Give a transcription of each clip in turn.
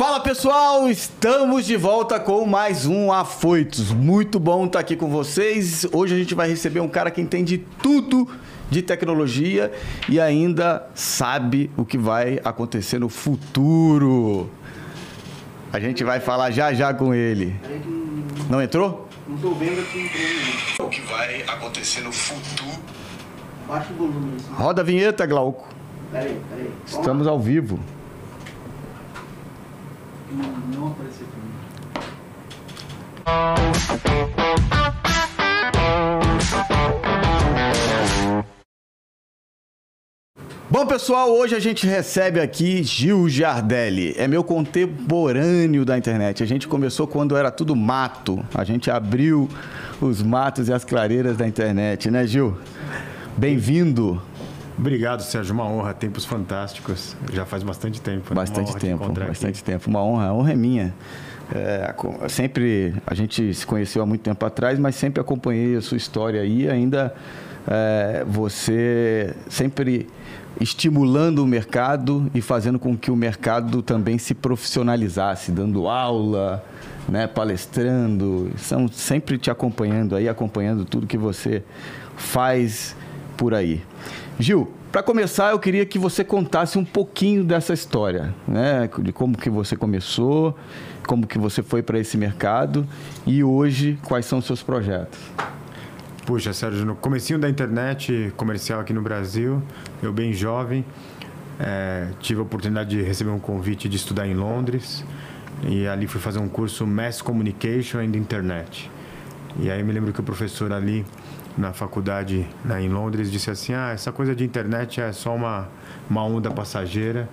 Fala pessoal, estamos de volta com mais um Afoitos. Muito bom estar aqui com vocês. Hoje a gente vai receber um cara que entende tudo de tecnologia e ainda sabe o que vai acontecer no futuro. A gente vai falar já já com ele. Não entrou? Não tô vendo aqui entrou. O que vai acontecer no futuro. Baixa o volume. Roda a vinheta, Glauco. Peraí, peraí. Estamos ao vivo. Não, pra mim. Bom, pessoal, hoje a gente recebe aqui Gil Giardelli. É meu contemporâneo da internet. A gente começou quando era tudo mato. A gente abriu os matos e as clareiras da internet, né, Gil? Bem-vindo. Obrigado, Sérgio. Uma honra. Tempos fantásticos. Já faz bastante tempo. né? Bastante te tempo, encontrar bastante aqui. tempo. Uma honra, a honra é minha. É, sempre a gente se conheceu há muito tempo atrás, mas sempre acompanhei a sua história aí. Ainda é, você sempre estimulando o mercado e fazendo com que o mercado também se profissionalizasse, dando aula, né, palestrando, são sempre te acompanhando aí, acompanhando tudo que você faz por aí. Gil, para começar, eu queria que você contasse um pouquinho dessa história, né? De como que você começou, como que você foi para esse mercado e hoje quais são os seus projetos. Puxa, Sérgio, no comecinho da internet comercial aqui no Brasil, eu bem jovem, eh, tive a oportunidade de receber um convite de estudar em Londres e ali fui fazer um curso Mass Communication and Internet. E aí me lembro que o professor ali na faculdade né, em Londres disse assim, ah, essa coisa de internet é só uma, uma onda passageira,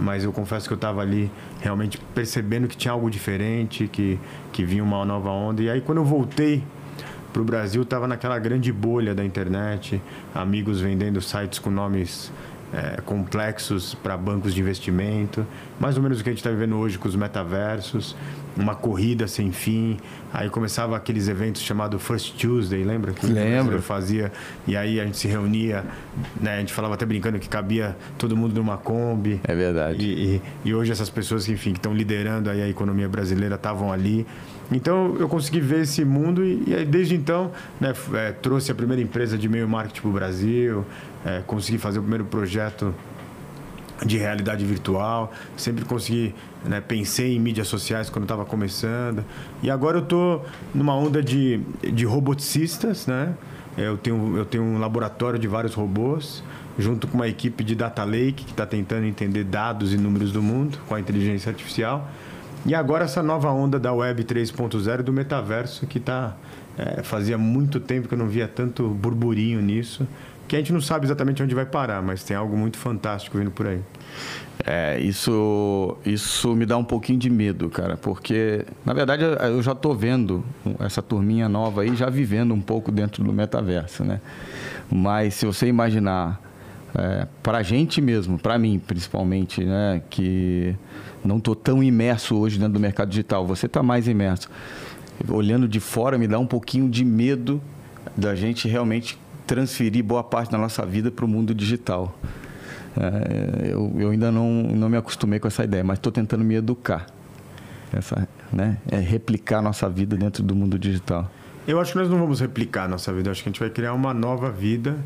mas eu confesso que eu estava ali realmente percebendo que tinha algo diferente, que, que vinha uma nova onda. E aí quando eu voltei para o Brasil estava naquela grande bolha da internet, amigos vendendo sites com nomes eh, complexos para bancos de investimento, mais ou menos o que a gente está vivendo hoje com os metaversos, uma corrida sem fim. Aí começava aqueles eventos chamados First Tuesday, lembra? Que Lembro. fazia e aí a gente se reunia, né? A gente falava até brincando que cabia todo mundo numa Kombi. É verdade. E, e- e hoje essas pessoas que, enfim, que estão liderando aí a economia brasileira estavam ali. Então eu consegui ver esse mundo e, e aí, desde então né, eh, trouxe a primeira empresa de meio marketing para o Brasil, eh, consegui fazer o primeiro projeto de realidade virtual, sempre consegui, né, pensei em mídias sociais quando estava começando. E agora eu estou numa onda de, de roboticistas, né? Eu tenho, eu tenho um laboratório de vários robôs, junto com uma equipe de Data Lake, que está tentando entender dados e números do mundo com a inteligência artificial. E agora essa nova onda da Web 3.0 e do metaverso, que tá, é, fazia muito tempo que eu não via tanto burburinho nisso, que a gente não sabe exatamente onde vai parar, mas tem algo muito fantástico vindo por aí. É, isso, isso me dá um pouquinho de medo, cara, porque, na verdade, eu- já estou vendo essa turminha nova aí já vivendo um pouco dentro do metaverso, né? Mas se você imaginar, é, para a gente mesmo, para mim principalmente, né, que não estou tão imerso hoje dentro do mercado digital, você está mais imerso. Olhando de fora, me dá um pouquinho de medo da gente realmente transferir boa parte da nossa vida para o mundo digital. É, eu, eu ainda não, não me acostumei com essa ideia, mas estou tentando me educar. Essa, né? É replicar a nossa vida dentro do mundo digital. Eu acho que nós não vamos replicar a nossa vida, eu acho que a gente vai criar uma nova vida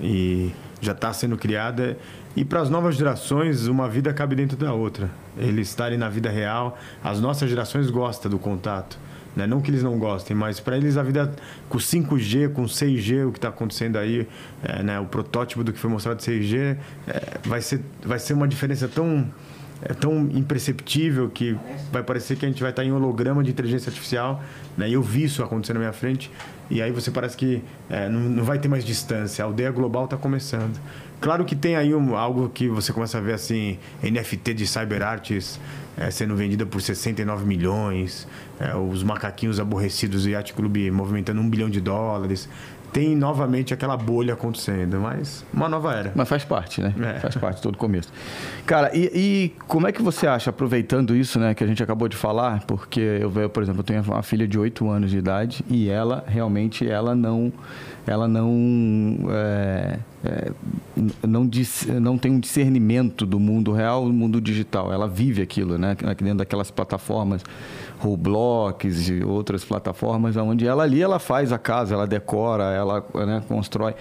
e já está sendo criada. E para as novas gerações, uma vida cabe dentro da outra. Eles estarem na vida real, as nossas gerações gostam do contato. Né? Não que eles não gostem, mas para eles a vida com 5G, com 6G, o que está acontecendo aí, é, né? o protótipo do que foi mostrado de 6G, é, vai, ser, vai ser uma diferença tão, é, tão imperceptível que vai parecer que a gente vai estar em holograma de inteligência artificial. Né? Eu vi isso acontecer na minha frente. E aí você parece que é, não, não vai ter mais distância. A aldeia global está começando. Claro que tem aí um- algo que você começa a ver assim, NFT de cyberartes é, sendo vendida por 69 milhões, é, os macaquinhos aborrecidos do Yacht Club movimentando um bilhão de dólares. Tem novamente aquela bolha acontecendo, mas uma nova era. Mas faz parte, né? É. Faz parte todo começo. Cara, e, e como é que você acha, aproveitando isso, né, que a gente acabou de falar, porque eu vejo, por exemplo, eu tenho uma filha de 8 anos de idade e ela realmente ela não ela não é, é, não, dis, não tem um discernimento do mundo real do mundo digital. Ela vive aquilo, né? Dentro daquelas plataformas Roblox e outras plataformas, onde ela ali ela faz a casa, ela decora, ela né, constrói.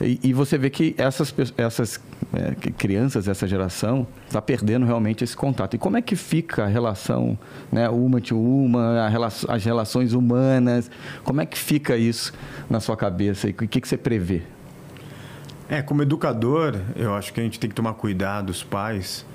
E, e, você vê que essas, essas é, crianças, essa geração, está perdendo realmente esse contato. E como é que fica a relação, né, uma to uma, as relações humanas? Como é que fica isso na sua cabeça? E o que, que você prevê? É, como educador, eu acho que a gente tem que tomar cuidado, os pais,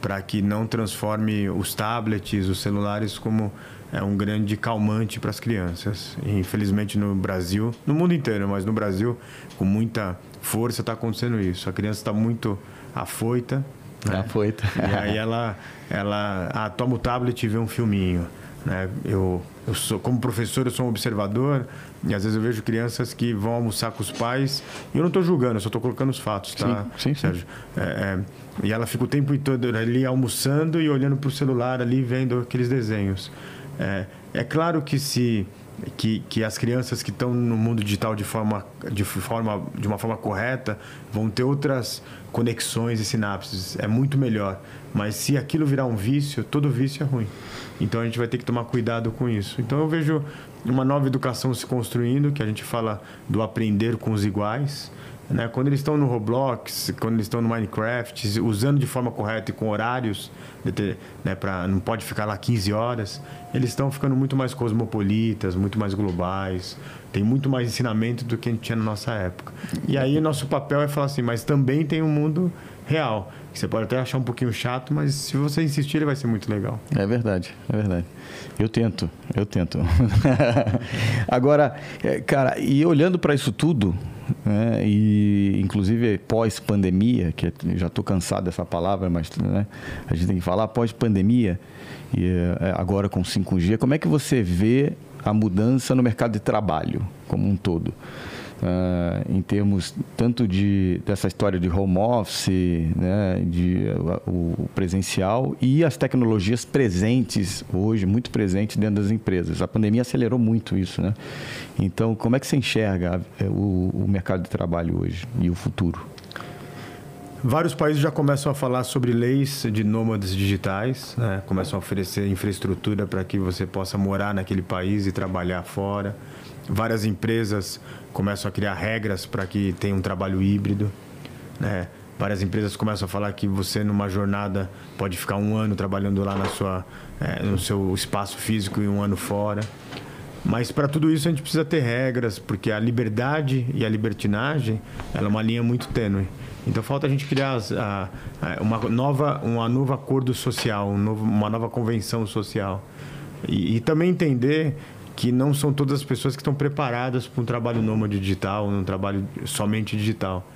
para que não transforme os tablets, os celulares como é um grande calmante para as crianças. E, infelizmente no Brasil, no mundo inteiro, mas no Brasil com muita força está acontecendo isso. A criança está muito afoita. Né? Afoita. E aí ela, ela ah, toma o tablet e vê um filminho. Né? Eu, eu sou, como professor, eu sou um observador e às vezes eu vejo crianças que vão almoçar com os pais e eu não estou julgando, eu só estou colocando os fatos, tá, sim, sim, Sérgio? É, é, e ela fica o tempo todo ali almoçando e olhando para o celular ali, vendo aqueles desenhos. É, é claro que se que, que as crianças que estão no mundo digital de forma, de forma de uma forma correta vão ter outras conexões e sinapses é muito melhor mas se aquilo virar um vício todo vício é ruim então a gente vai ter que tomar cuidado com isso então eu vejo uma nova educação se construindo que a gente fala do aprender com os iguais né? Quando eles estão no Roblox, quando eles estão no Minecraft, usando de forma correta e com horários, né, pra, não pode ficar lá 15 horas, eles estão ficando muito mais cosmopolitas, muito mais globais, tem muito mais ensinamento do que a gente tinha na nossa época. E aí nosso papel é falar assim, mas também tem um mundo real. Você pode até achar um pouquinho chato, mas se você insistir, ele vai ser muito legal. É verdade, é verdade. Eu tento, eu tento. Agora, é, cara, e olhando para isso tudo, né, e inclusive pós-pandemia, que já estou cansado dessa palavra, mas né, a gente tem que falar pós-pandemia, e é, agora com 5G, como é que você vê a mudança no mercado de trabalho como um todo? Uh, em termos tanto de dessa história de home office, né, de uh, o presencial e as tecnologias presentes hoje, muito presentes dentro das empresas. A pandemia acelerou muito isso, né? Então, como é que você enxerga uh, o, o mercado de trabalho hoje e o futuro? Vários países já começam a falar sobre leis de nômades digitais, né? começam a oferecer infraestrutura para que você possa morar naquele país e trabalhar fora. Várias empresas começam a criar regras para que tenha um trabalho híbrido. Né? Várias empresas começam a falar que você, numa jornada, pode ficar um ano trabalhando lá na sua, é, no seu espaço físico e um ano fora. Mas para tudo isso a gente precisa ter regras, porque a liberdade e a libertinagem ela é uma linha muito tênue. Então falta a gente criar a, a, uma, nova, uma nova acordo social, um novo, uma nova convenção social. E, e, também entender que não são todas as pessoas que estão preparadas para um trabalho nômade digital, um trabalho somente digital.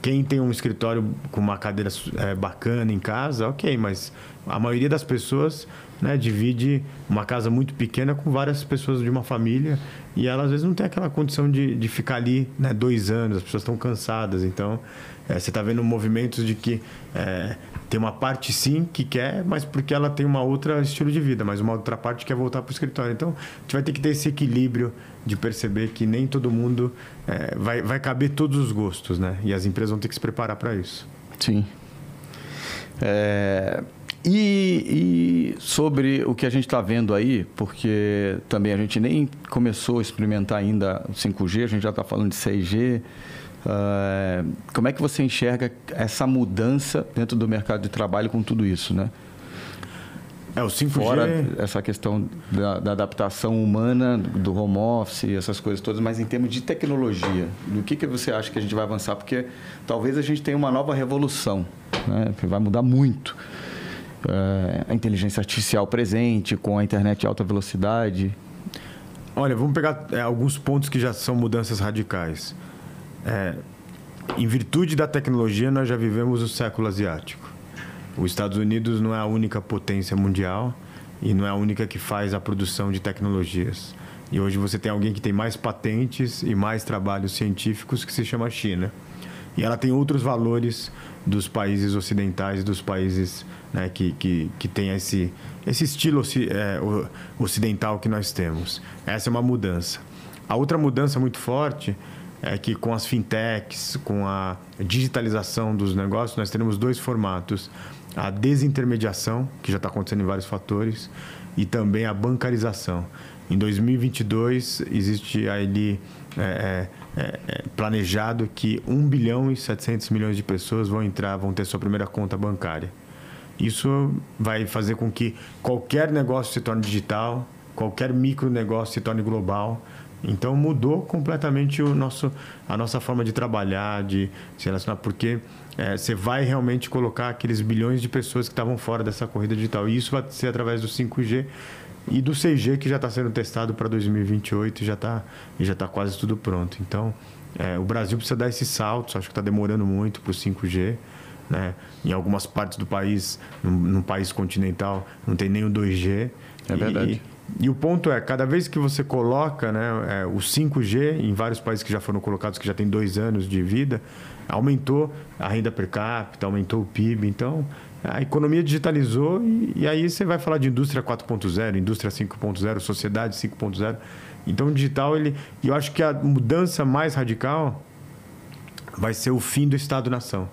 Quem tem um escritório com uma cadeira é, bacana em casa, ok, mas a maioria das pessoas né, divide uma casa muito pequena com várias pessoas de uma família e ela às vezes não tem aquela condição de, de ficar ali né, dois anos, as pessoas estão cansadas. Então, é, você está vendo movimentos de que é, tem uma parte sim que quer, mas porque ela tem uma outra estilo de vida, mas uma outra parte quer voltar para o escritório. Então, a gente vai ter que ter esse equilíbrio de perceber que nem todo mundo é, vai, vai caber todos os gostos, né? E as empresas vão ter que se preparar para isso. Sim. É, e, e, sobre o que a gente está vendo aí, porque também a gente nem começou a experimentar ainda o 5G, a gente já está falando de 6G. Uh, como é que você enxerga essa mudança dentro do mercado de trabalho com tudo isso, né? É, o 5G... Fora essa questão da, da, adaptação humana, do home office, essas coisas todas, mas em termos de tecnologia, do que, que você acha que a gente vai avançar? Porque talvez a gente tenha uma nova revolução, né? que vai mudar muito. Uh, a inteligência artificial presente, com a internet de alta velocidade. Olha, vamos pegar é, alguns pontos que já são mudanças radicais. É, em virtude da tecnologia, nós já vivemos o século asiático. Os Estados Unidos não é a única potência mundial e não é a única que faz a produção de tecnologias. E hoje você tem alguém que tem mais patentes e mais trabalhos científicos que se chama China. E ela tem outros valores dos países ocidentais, dos países né, que, que, que tem esse, esse estilo é, ocidental que nós temos. Essa é uma mudança. A outra mudança muito forte é que com as fintechs, com a digitalização dos negócios, nós teremos dois formatos: a desintermediação, que já está acontecendo em vários fatores, e também a bancarização. Em 2022 existe ali é, é, é, planejado que 1 bilhão e 700 milhões de pessoas vão entrar, vão ter sua primeira conta bancária. Isso vai fazer com que qualquer negócio se torne digital, qualquer micro negócio se torne global. Então mudou completamente o nosso, a nossa forma de trabalhar, de se relacionar, porque é, você vai realmente colocar aqueles bilhões de pessoas que estavam fora dessa corrida digital. E isso vai ser através do 5G e do 6G que já está sendo testado para 2028 e já está tá quase tudo pronto. Então, é, o Brasil precisa dar esses saltos, acho que está demorando muito para o 5G. Né? Em algumas partes do país, num, num país continental, não tem nem o 2G. É verdade. E, e o ponto é, cada vez que você coloca né, é, o 5G em vários países que já foram colocados, que já tem dois anos de vida, aumentou a renda per capita, aumentou o PIB. Então, a economia digitalizou e, e aí você vai falar de indústria 4.0, indústria 5.0, sociedade 5.0. Então, o digital, ele, eu acho que a mudança mais radical vai ser o fim do Estado-nação.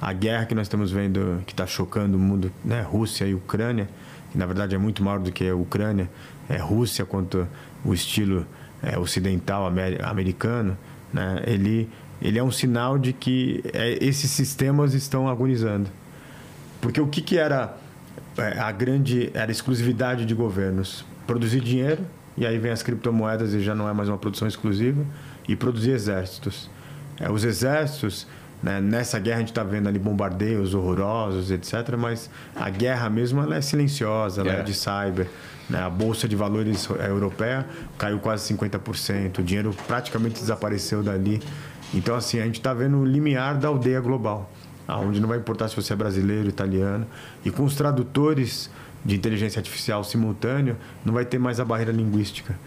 A guerra que nós estamos vendo, que está chocando o mundo, né, Rússia e Ucrânia, na verdade é muito maior do que a Ucrânia, é Rússia quanto o estilo é, ocidental americano, né? ele, ele é um sinal de que é, esses sistemas estão agonizando. Porque o que, que era é, a grande era a exclusividade de governos? Produzir dinheiro, e aí vem as criptomoedas e já não é mais uma produção exclusiva, e produzir exércitos. É, os exércitos né? Nessa guerra a gente está vendo ali bombardeios horrorosos, etc. Mas a guerra mesmo ela é silenciosa, ela é, é de cyber. Né? A bolsa de valores europeia caiu quase 50%, o dinheiro praticamente desapareceu dali. Então, assim, a gente está vendo o limiar da aldeia global, onde não vai importar se você é brasileiro, italiano. E com os tradutores de inteligência artificial simultâneo, não vai ter mais a barreira linguística.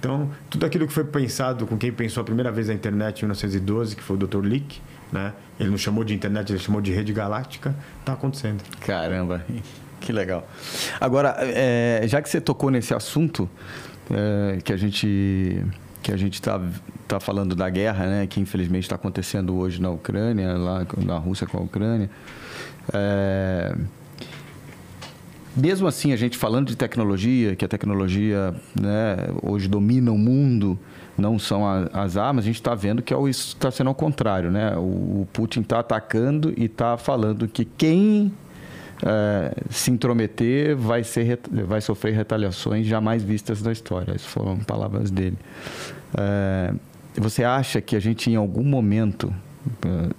Então, tudo aquilo que foi pensado com quem pensou a primeira vez a internet em 1912, que foi o Dr. Lick, né? Ele não chamou de internet, ele chamou de rede galáctica. Está acontecendo. Caramba, que legal. Agora, é, já que você tocou nesse assunto, é, que a gente que a gente está tá falando da guerra, né, que infelizmente está acontecendo hoje na Ucrânia, lá na Rússia com a Ucrânia. É, mesmo assim, a gente falando de tecnologia, que a tecnologia né, hoje domina o mundo, não são a, as armas, a gente está vendo que é está sendo ao contrário. Né? O, o Putin está atacando e está falando que quem é, se intrometer vai, ser, vai sofrer retaliações jamais vistas na história. Essas foram palavras dele. É, você acha que a gente, em algum momento,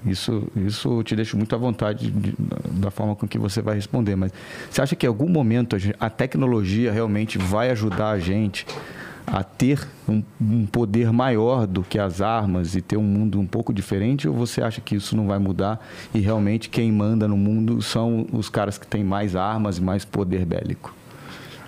isso, isso te deixa muito à vontade de, da forma com que você vai responder, mas você acha que em algum momento a, a tecnologia realmente vai ajudar a gente a ter um, um, poder maior do que as armas e ter um mundo um pouco diferente? Ou você acha que isso não vai mudar e realmente quem manda no mundo são os caras que têm mais armas e mais poder bélico?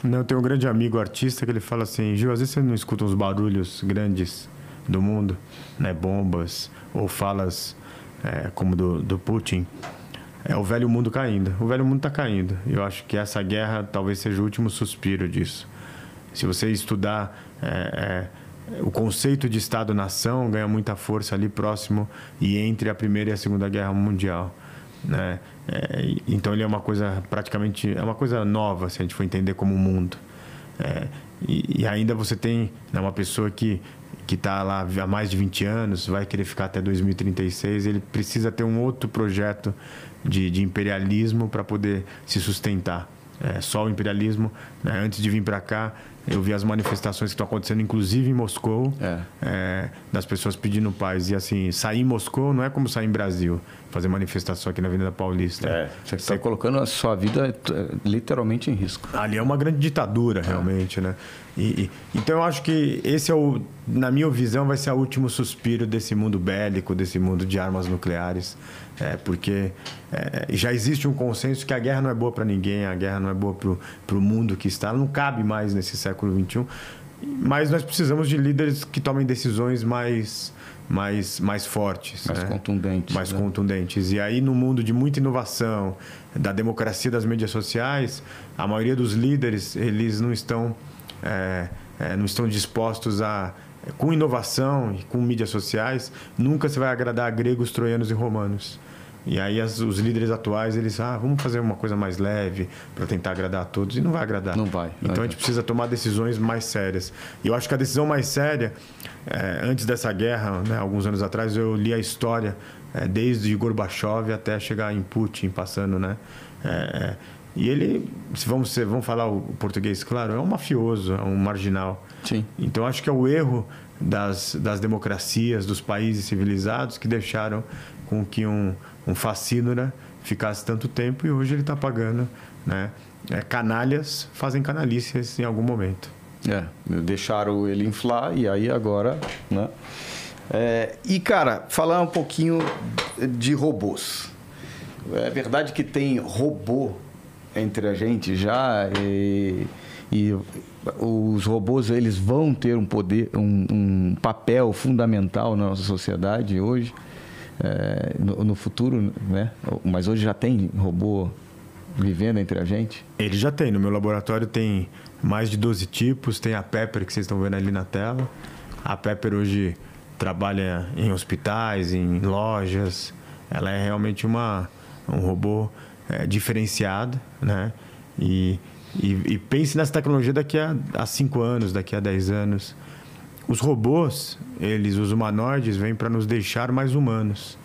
Não, eu tenho um grande amigo artista que ele fala assim: Gil, às vezes você não escuta uns barulhos grandes do mundo, né? bombas ou falas é, como do, do Putin. É o velho mundo caindo. O velho mundo está caindo. Eu acho que essa guerra talvez seja o último suspiro disso. Se você estudar é, é, o conceito de Estado-nação ganha muita força ali próximo e entre a Primeira e a Segunda Guerra Mundial. Né? É, então ele é uma coisa praticamente é uma coisa nova se a gente for entender como mundo. É, e, e, ainda você tem né, uma pessoa que que está lá há mais de 20 anos, vai querer ficar até 2036, ele precisa ter um outro projeto de, de imperialismo para poder se sustentar. É, só o imperialismo, né, antes de vir para cá, eu vi as manifestações que estão acontecendo, inclusive em Moscou, é. É, das pessoas pedindo paz. E assim, sair em Moscou não é como sair em Brasil, fazer manifestação aqui na Avenida Paulista. É, você está colocando a sua vida é, literalmente em risco. Ali é uma grande ditadura, realmente, né? E, e, então eu acho que esse é o, na minha visão, vai ser o último suspiro desse mundo bélico, desse mundo de armas nucleares. É, porque é, já existe um consenso que a guerra não é boa para ninguém, a guerra não é boa para o mundo que está, não cabe mais nesse século XXI. Mas nós precisamos de líderes que tomem decisões mais, mais, mais fortes. Mais né? contundentes. Mais né? contundentes. E aí, no mundo de muita inovação, da democracia das mídias sociais, a maioria dos líderes, eles não estão, é, é, não estão dispostos a com inovação e com mídias sociais, nunca você vai agradar gregos, troianos e romanos. E aí as, os líderes atuais, eles, ah, vamos fazer uma coisa mais leve para tentar agradar a todos. E não vai agradar. Não vai. Então vai. a gente precisa tomar decisões mais sérias. E eu acho que a decisão mais séria, é, antes dessa guerra, né, alguns anos atrás, eu li a história é, desde Gorbachev até chegar em Putin, passando, né? É, e ele, se vamos, ser, vamos falar o português, claro, é um mafioso, é um marginal. Sim. Então acho que é o erro das, das democracias, dos países civilizados que deixaram com que um, um facínora ficasse tanto tempo e hoje ele está pagando. Né? É, canalhas fazem canalícias em algum momento. É, deixaram ele inflar e aí agora, né? É, e cara, falar um pouquinho de robôs. É verdade que tem robô entre a gente já e, e os robôs eles vão ter um poder, um, um papel fundamental na nossa sociedade hoje, é, no, no, futuro, né? Mas hoje já tem robô vivendo entre a gente? Ele já tem. No meu laboratório tem mais de 12 tipos. Tem a Pepper que vocês estão vendo ali na tela. A Pepper hoje trabalha em hospitais, em lojas. Ela é realmente uma, um robô é, diferenciado, né? E, e, e, pense nessa tecnologia daqui a 5 anos, daqui a 10 anos. Os robôs, eles, os humanoides, vêm para nos deixar mais humanos.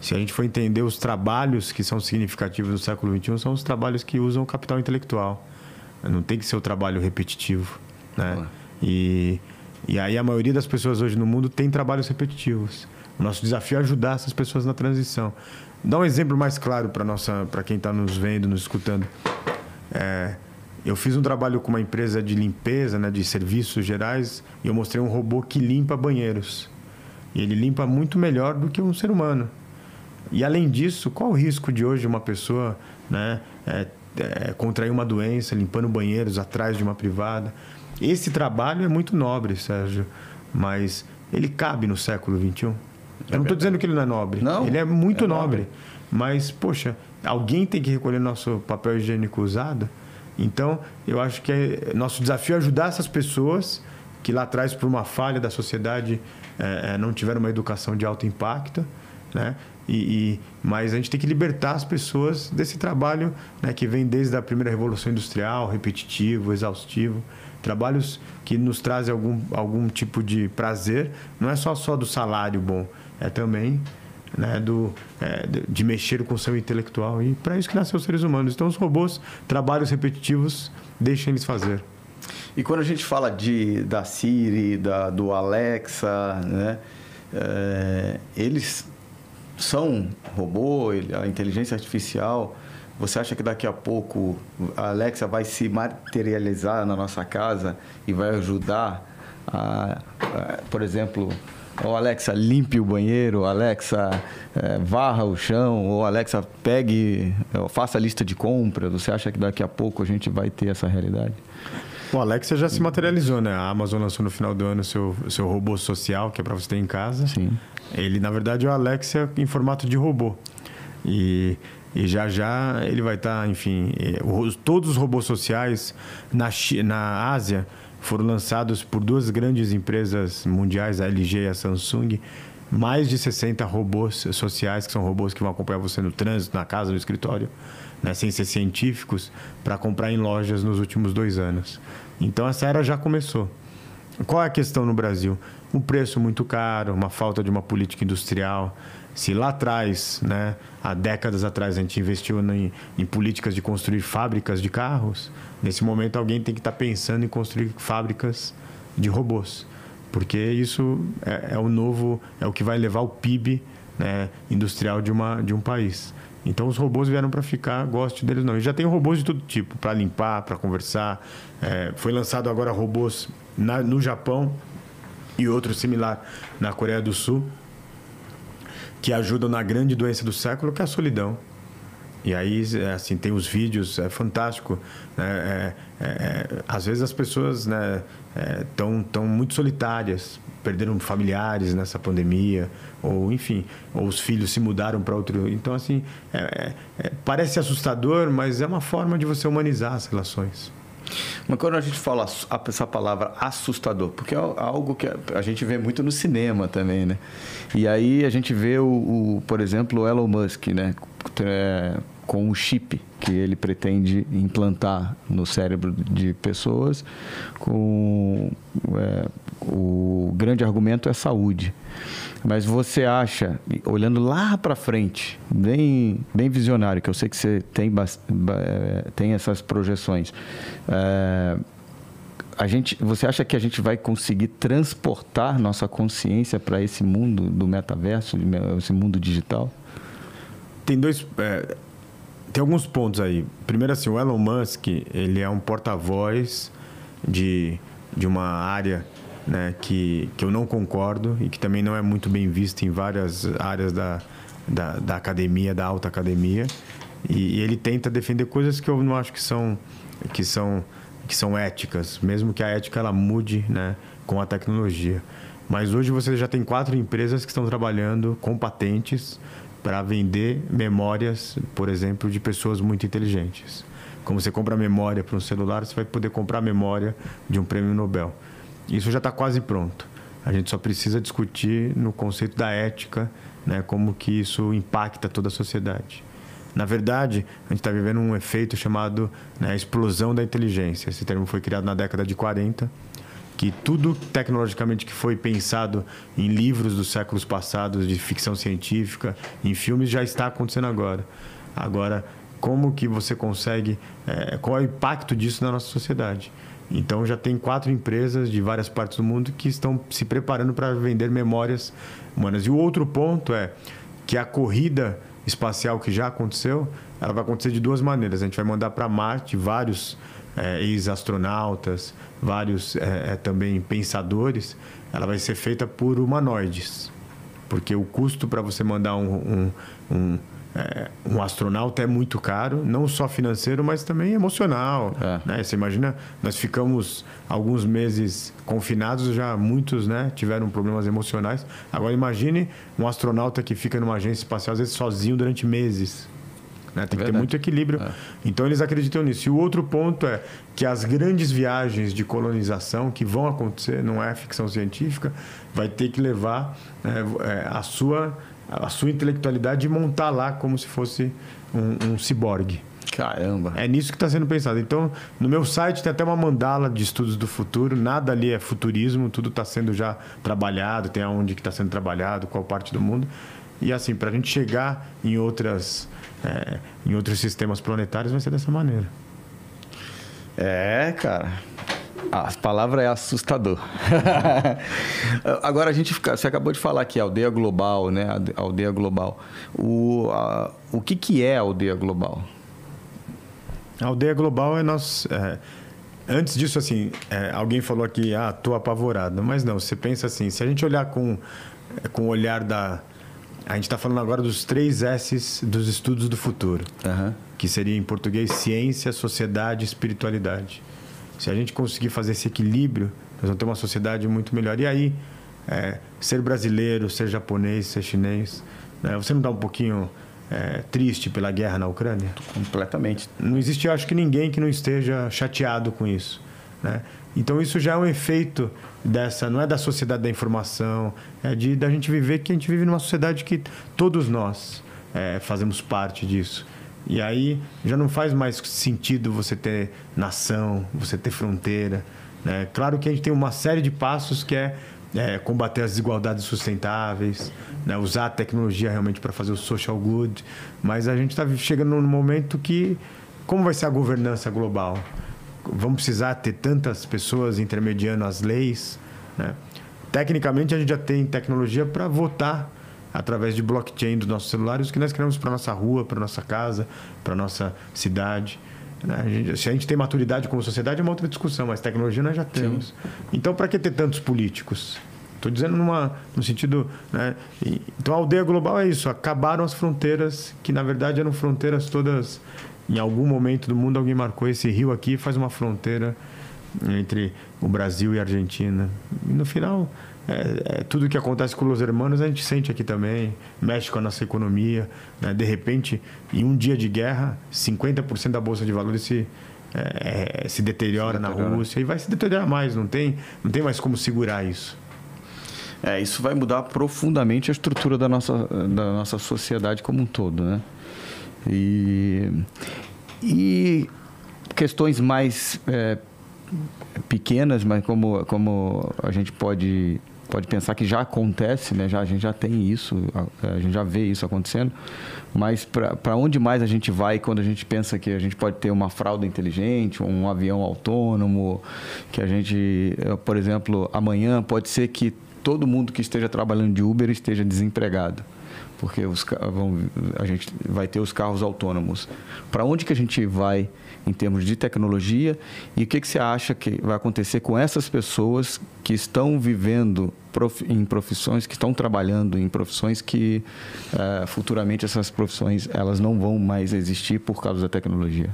Se a gente for entender os trabalhos que são significativos no século XXI, são os trabalhos que usam o capital intelectual. Não tem que ser o trabalho repetitivo, né? E, e aí a maioria das pessoas hoje no mundo tem trabalhos repetitivos. O nosso desafio é ajudar essas pessoas na transição. Dá um exemplo mais claro para nossa, para quem está nos vendo, nos escutando. É, eu fiz um trabalho com uma empresa de limpeza, né, de serviços gerais, e eu mostrei um robô que limpa banheiros. E ele limpa muito melhor do que um ser humano. E além disso, qual o risco de hoje uma pessoa né, é, é, contrair uma doença limpando banheiros atrás de uma privada? Esse trabalho é muito nobre, Sérgio, mas ele cabe no século XXI. Eu não estou dizendo que ele não é nobre. Não, ele é muito é nobre. nobre. Mas, poxa, alguém tem que recolher nosso papel higiênico usado. Então, eu acho que é nosso desafio é ajudar essas pessoas que lá atrás, por uma falha da sociedade, é, é não tiveram uma educação de alto impacto. Né? E, e, mas a gente tem que libertar as pessoas desse trabalho né, que vem desde a primeira revolução industrial, repetitivo, exaustivo trabalhos que nos trazem algum, algum tipo de prazer, não é só, só do salário bom, é também né, do, é, de mexer com o seu intelectual. E para isso que nasceu os seres humanos. Então, os robôs, trabalhos repetitivos, deixem eles fazer. E quando a gente fala de, da Siri, da, do Alexa, né, é, eles são robô, a inteligência artificial você acha que daqui a pouco a Alexa vai se materializar na nossa casa e vai ajudar a, a por exemplo, ou Alexa limpe o banheiro, Alexa é, varra o chão, ou Alexa pegue, faça a lista de compras. Você acha que daqui a pouco a gente vai ter essa realidade? O Alexa já se materializou, né? A Amazon lançou no final do ano seu seu robô social, que é para você ter em casa. Sim. Ele, na verdade, é o Alexa em formato de robô. E e já já ele vai estar, tá, enfim, é, todos os robôs sociais na, na Ásia foram lançados por duas grandes empresas mundiais, a LG e a Samsung. Mais de 60 robôs sociais, que são robôs que vão acompanhar você no trânsito, na casa, no escritório, né, sem ser científicos, para comprar em lojas nos últimos dois anos. Então essa era já começou. Qual é a questão no Brasil? Um preço muito caro, uma falta de uma política industrial. Se lá atrás, né, há décadas atrás, a gente investiu em, em políticas de construir fábricas de carros, nesse momento alguém tem que estar tá pensando em construir fábricas de robôs. Porque isso é, é o novo, é o que vai levar o PIB né, industrial de, uma, de um país. Então os robôs vieram para ficar, gosto deles não. E já tem robôs de todo tipo, para limpar, para conversar. É, foi lançado agora robôs na, no Japão e outro similar na Coreia do Sul que ajudam na grande doença do século, que é a solidão. E aí, é, assim, tem os vídeos, é fantástico. Né? É, é, é às vezes as pessoas estão né, tão muito solitárias, perderam familiares nessa pandemia, ou enfim, ou os filhos se mudaram para outro. Então, assim, é, parece assustador, mas é uma forma de você humanizar as relações. Mas quando a gente fala essa palavra assustador, porque é algo que a gente vê muito no cinema também, né? E aí a gente vê o, o, por exemplo, o Elon Musk, né? É, com o chip que ele pretende implantar no cérebro de pessoas, com é, o grande argumento é saúde. Mas você acha, olhando lá para frente, bem, bem visionário, que eu sei que você tem, eh, tem essas projeções, eh, a gente, você acha que a gente vai conseguir transportar nossa consciência para esse mundo do metaverso, esse mundo digital? Tem dois. é, tem alguns pontos aí. Primeiro, assim, o Elon Musk, ele é um porta-voz de, de uma área né, que, que eu não concordo e que também não é muito bem vista em várias áreas da, da, da academia, da alta academia. E, e ele tenta defender coisas que eu não acho que são, que são, que são éticas, mesmo que a ética ela mude né, com a tecnologia. Mas hoje você já tem quatro empresas que estão trabalhando com patentes para vender memórias, por exemplo, de pessoas muito inteligentes. Como você compra memória para um celular, você vai poder comprar memória de um prêmio Nobel. Isso já está quase pronto. A gente só precisa discutir no conceito da ética, né, como que isso impacta toda a sociedade. Na verdade, a gente está vivendo um efeito chamado né, explosão da inteligência. Esse termo foi criado na década de 40 que tudo tecnologicamente que foi pensado em livros dos séculos passados de ficção científica, em filmes já está acontecendo agora. Agora, como que você consegue, é, qual é o impacto disso na nossa sociedade? Então já tem quatro empresas de várias partes do mundo que estão se preparando para vender memórias humanas. E o outro ponto é que a corrida espacial que já aconteceu, ela vai acontecer de duas maneiras. A gente vai mandar para Marte vários é, ex-astronautas, vários é, também pensadores, ela vai ser feita por humanoides. Porque o custo para você mandar um, um, um, é, um, astronauta é muito caro, não só financeiro, mas também emocional. Né? Você imagina, nós ficamos alguns meses confinados, já muitos né, tiveram problemas emocionais. Agora imagine um astronauta que fica numa agência espacial, às vezes sozinho durante meses. Né? Tem que ter muito equilíbrio. É. Então eles acreditam nisso. E o outro ponto é que as grandes viagens de colonização que vão acontecer, não é ficção científica, vai ter que levar é, a, sua, a sua intelectualidade e montar lá como se fosse um, um ciborgue. Caramba. É nisso que está sendo pensado. Então, no meu site tem até uma mandala de estudos do futuro. Nada ali é futurismo, tudo está sendo já trabalhado, tem aonde que está sendo trabalhado, qual parte do mundo. E assim, para a gente chegar em outras é, em outros sistemas planetários vai ser dessa maneira. É, cara. A palavra é assustador. Agora a gente fica, você acabou de falar aqui aldeia global, né? Aldeia global. O, a, o que, que é aldeia global? A aldeia global é nós. É, antes disso, assim, é, alguém falou aqui, ah, tô apavorado. Mas não, você pensa assim, se a gente olhar com, com o olhar da, a gente está falando agora dos três S's dos estudos do futuro, uhum. que seria em português ciência, sociedade e espiritualidade. Se a gente conseguir fazer esse equilíbrio, nós vamos ter uma sociedade muito melhor. E aí, é, ser brasileiro, ser japonês, ser chinês, né? você não dá um pouquinho é, triste pela guerra na Ucrânia? Completamente. Não existe, eu acho que ninguém que não esteja chateado com isso. Né? Então isso já é um efeito dessa, não é da sociedade da informação, é de da gente viver que a gente vive numa sociedade que todos nós é, fazemos parte disso. E aí já não faz mais sentido você ter nação, você ter fronteira. Né? Claro que a gente tem uma série de passos que é, é combater as desigualdades sustentáveis, né? usar a tecnologia realmente para fazer o social good, mas a gente está chegando num momento que como vai ser a governança global? vamos precisar ter tantas pessoas intermediando as leis. Né? Tecnicamente, a gente já tem tecnologia para votar através de blockchain dos nossos celulares o que nós queremos para nossa rua, para nossa casa, para nossa cidade. Né? A gente, se a gente tem maturidade como sociedade é uma outra discussão, mas tecnologia nós já temos. Sim. Então, para que ter tantos políticos? Estou dizendo numa, no sentido. Né? Então, a aldeia global é isso: acabaram as fronteiras, que na verdade eram fronteiras todas em algum momento do mundo alguém marcou esse rio aqui e faz uma fronteira entre o Brasil e a Argentina. E no final, é, é, tudo que acontece com os hermanos a gente sente aqui também, mexe com a nossa economia. Né? De repente, em um dia de guerra, 50% da bolsa de valores se, é, se deteriora Se na deteriora. Rússia e vai se deteriorar mais. Não tem, não tem mais como segurar isso. É, isso vai mudar profundamente a estrutura da nossa, da nossa sociedade como um todo, né? E, e questões mais é, pequenas, mas como, como a gente pode, pode pensar que já acontece, né? Já, a gente já tem isso, a, a gente já vê isso acontecendo, mas para onde mais a gente vai quando a gente pensa que a gente pode ter uma fralda inteligente, um avião autônomo, que a gente, eh, por exemplo, amanhã pode ser que todo mundo que esteja trabalhando de Uber esteja desempregado porque os, vão, a gente vai ter os carros autônomos. Para onde que a gente vai em termos de tecnologia e o que, que você acha que vai acontecer com essas pessoas que estão vivendo prof- em profissões, que estão trabalhando em profissões que eh, futuramente essas profissões elas não vão mais existir por causa da tecnologia?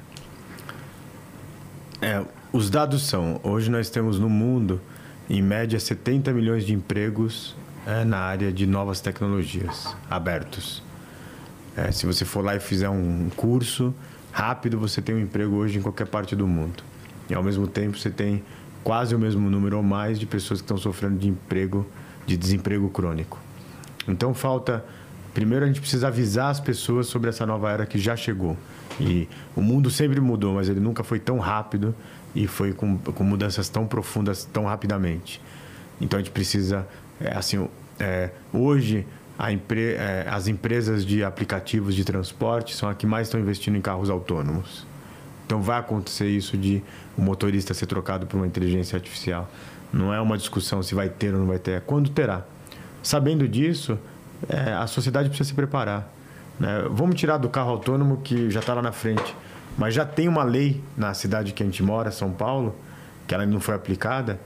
É, os dados são: hoje nós temos no mundo, em média, 70 milhões de empregos é, na área de novas tecnologias abertos. É, se você for lá e fizer um curso rápido, você tem um emprego hoje em qualquer parte do mundo. E ao mesmo tempo, você tem quase o mesmo número ou mais de pessoas que estão sofrendo de emprego, de desemprego crônico. Então falta. Primeiro a gente precisa avisar as pessoas sobre essa nova era que já chegou. E o mundo sempre mudou, mas ele nunca foi tão rápido e foi com, com mudanças tão profundas tão rapidamente. Então a gente precisa, é, assim, é, hoje empre, é, as empresas de aplicativos de transporte são as que mais estão investindo em carros autônomos. Então vai acontecer isso de o motorista ser trocado por uma inteligência artificial. Não é uma discussão se vai ter ou não vai ter, é quando terá. Sabendo disso, é, a sociedade precisa se preparar. Né? Vamos tirar do carro autônomo que já está lá na frente, mas já tem uma lei na cidade que a gente mora, São Paulo, que ela não foi aplicada,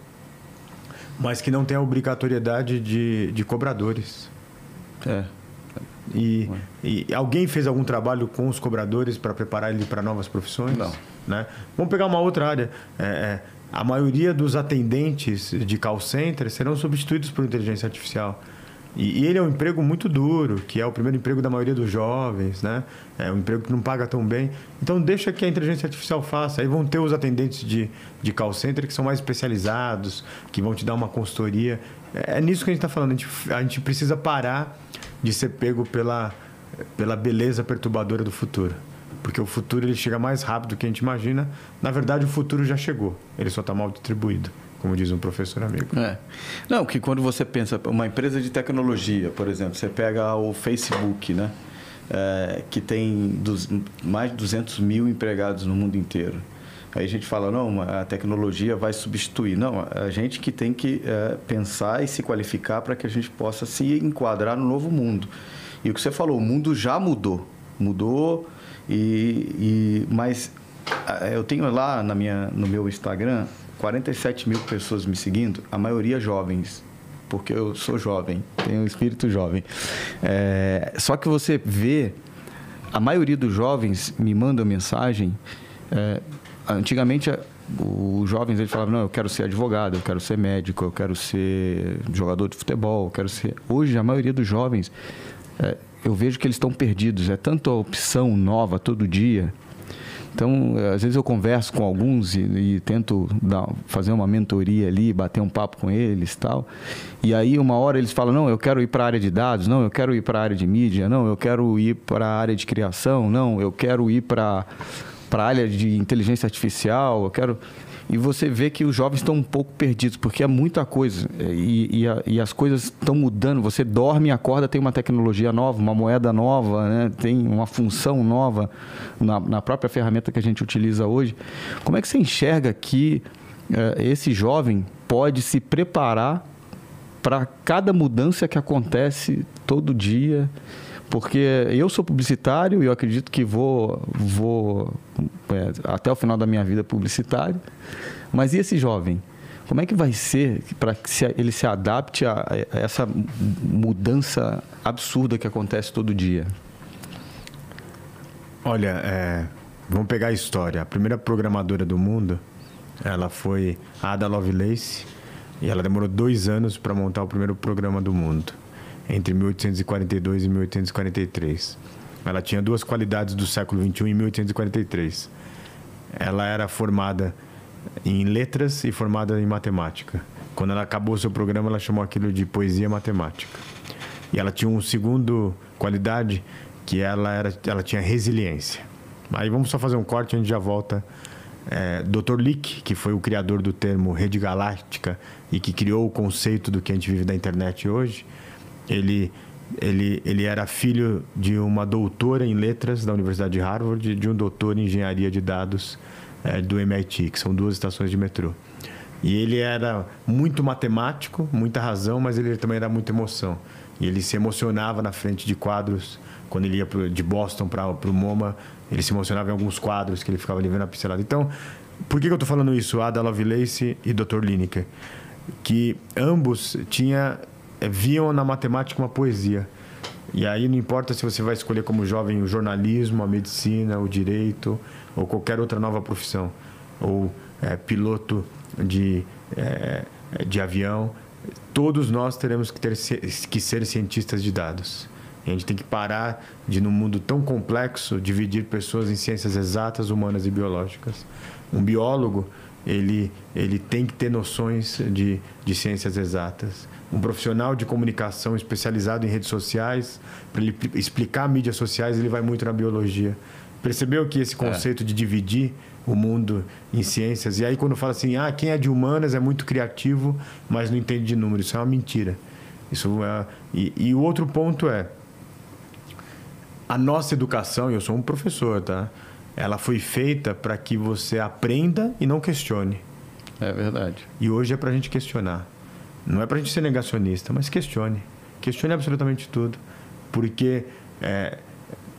mas que não tem a obrigatoriedade de, de cobradores. É. E, e alguém fez algum trabalho com os cobradores para preparar ele para novas profissões? Não. Né? Vamos pegar uma outra área. É, é, a maioria dos atendentes de call center serão substituídos por inteligência artificial. E, e ele é um emprego muito duro, que é o primeiro emprego da maioria dos jovens, né? É um emprego que não paga tão bem. Então deixa que a inteligência artificial faça. Aí vão ter os atendentes de, de call center que são mais especializados, que vão te dar uma consultoria. É, é nisso que a gente está falando. A gente, a gente precisa parar de ser pego pela, pela beleza perturbadora do futuro. Porque o futuro ele chega mais rápido do que a gente imagina. Na verdade, o futuro já chegou. Ele só está mal distribuído, como diz um professor amigo. É. Não, que quando você pensa, uma empresa de tecnologia, por exemplo, você pega o Facebook, né? É, que tem dos, mais de 200 mil empregados no mundo inteiro. Aí a gente fala, não, a tecnologia vai substituir. Não, a gente que tem que é, pensar e se qualificar para que a gente possa se enquadrar no novo mundo. E o que você falou, o mundo já mudou. Mudou, e, e mas ah, eu tenho lá na minha, no meu Instagram 47 mil pessoas me seguindo, a maioria jovens, porque eu sou jovem, tenho um espírito jovem. É, só que você vê, a maioria dos jovens me mandam mensagem. É, antigamente, os jovens eles falavam: não, eu quero ser advogado, eu quero ser médico, eu quero ser jogador de futebol, eu quero ser. Hoje, a maioria dos jovens, é, eu vejo que eles estão perdidos. É tanta opção nova todo dia. Então, às vezes eu converso com alguns e, e tento dar, fazer uma mentoria ali, bater um papo com eles e tal. E aí, uma hora eles falam: não, eu quero ir para a área de dados, não, eu quero ir para a área de mídia, não, eu quero ir para a área de criação, não, eu quero ir para a área de inteligência artificial, eu quero. E você vê que os jovens estão um pouco perdidos, porque é muita coisa. E, e, a, e as coisas estão mudando. Você dorme e acorda, tem uma tecnologia nova, uma moeda nova, né? tem uma função nova na, na, própria ferramenta que a gente utiliza hoje. Como é que você enxerga que uh, esse jovem pode se preparar para cada mudança que acontece todo dia? Porque eu sou publicitário e eu acredito que vou, vou é, até o final da minha vida publicitário. Mas e esse jovem? Como é que vai ser para que ele se adapte a essa mudança absurda que acontece todo dia? Olha, é, vamos pegar a história. A primeira programadora do mundo, ela foi Ada Lovelace e ela demorou dois anos para montar o primeiro programa do mundo entre 1842 e 1843. Ela tinha duas qualidades do século 21 em 1843. ela era formada em letras e formada em matemática. Quando ela acabou o seu programa, ela chamou aquilo de poesia matemática. E ela tinha um segundo qualidade que ela era, ela tinha resiliência. Aí vamos só fazer um corte, a gente já volta. É, Dr. Lick, que foi o criador do termo rede galáctica e que criou o conceito do que a gente vive da internet hoje, ele ele, ele era filho de uma doutora em letras da Universidade de Harvard e de um doutor em engenharia de dados é, do MIT, que são duas estações de metrô. E ele era muito matemático, muita razão, mas ele também era muita emoção. E ele se emocionava na frente de quadros. Quando ele ia pro, de Boston para o MoMA, ele se emocionava em alguns quadros que ele ficava ali vendo a pincelada. Então, por que, que eu estou falando isso? Ada Lovelace e Dr. Lineker. Que ambos tinha, viam na matemática uma poesia. E aí não importa se você vai escolher como jovem o jornalismo, a medicina, o direito ou qualquer outra nova profissão, ou é, piloto de, é, de avião, todos nós teremos que, ter, que ser cientistas de dados. E a gente tem que parar de, num mundo tão complexo, dividir pessoas em ciências exatas, humanas e biológicas. Um biólogo, ele, ele tem que ter noções de, de ciências exatas. Um profissional de comunicação especializado em redes sociais, para ele explicar mídias sociais, ele vai muito na biologia. Percebeu que esse é. conceito é. de dividir o mundo em ciências. E aí, quando fala assim, ah, quem é de humanas é muito criativo, mas não entende de números, isso é uma mentira. Isso é... e, e o outro ponto é: a nossa educação, eu sou um professor, tá? Ela foi feita para que você aprenda e não questione. É verdade. E hoje é para a gente questionar. Não é para a gente ser negacionista, mas questione. Questione absolutamente tudo. Porque é,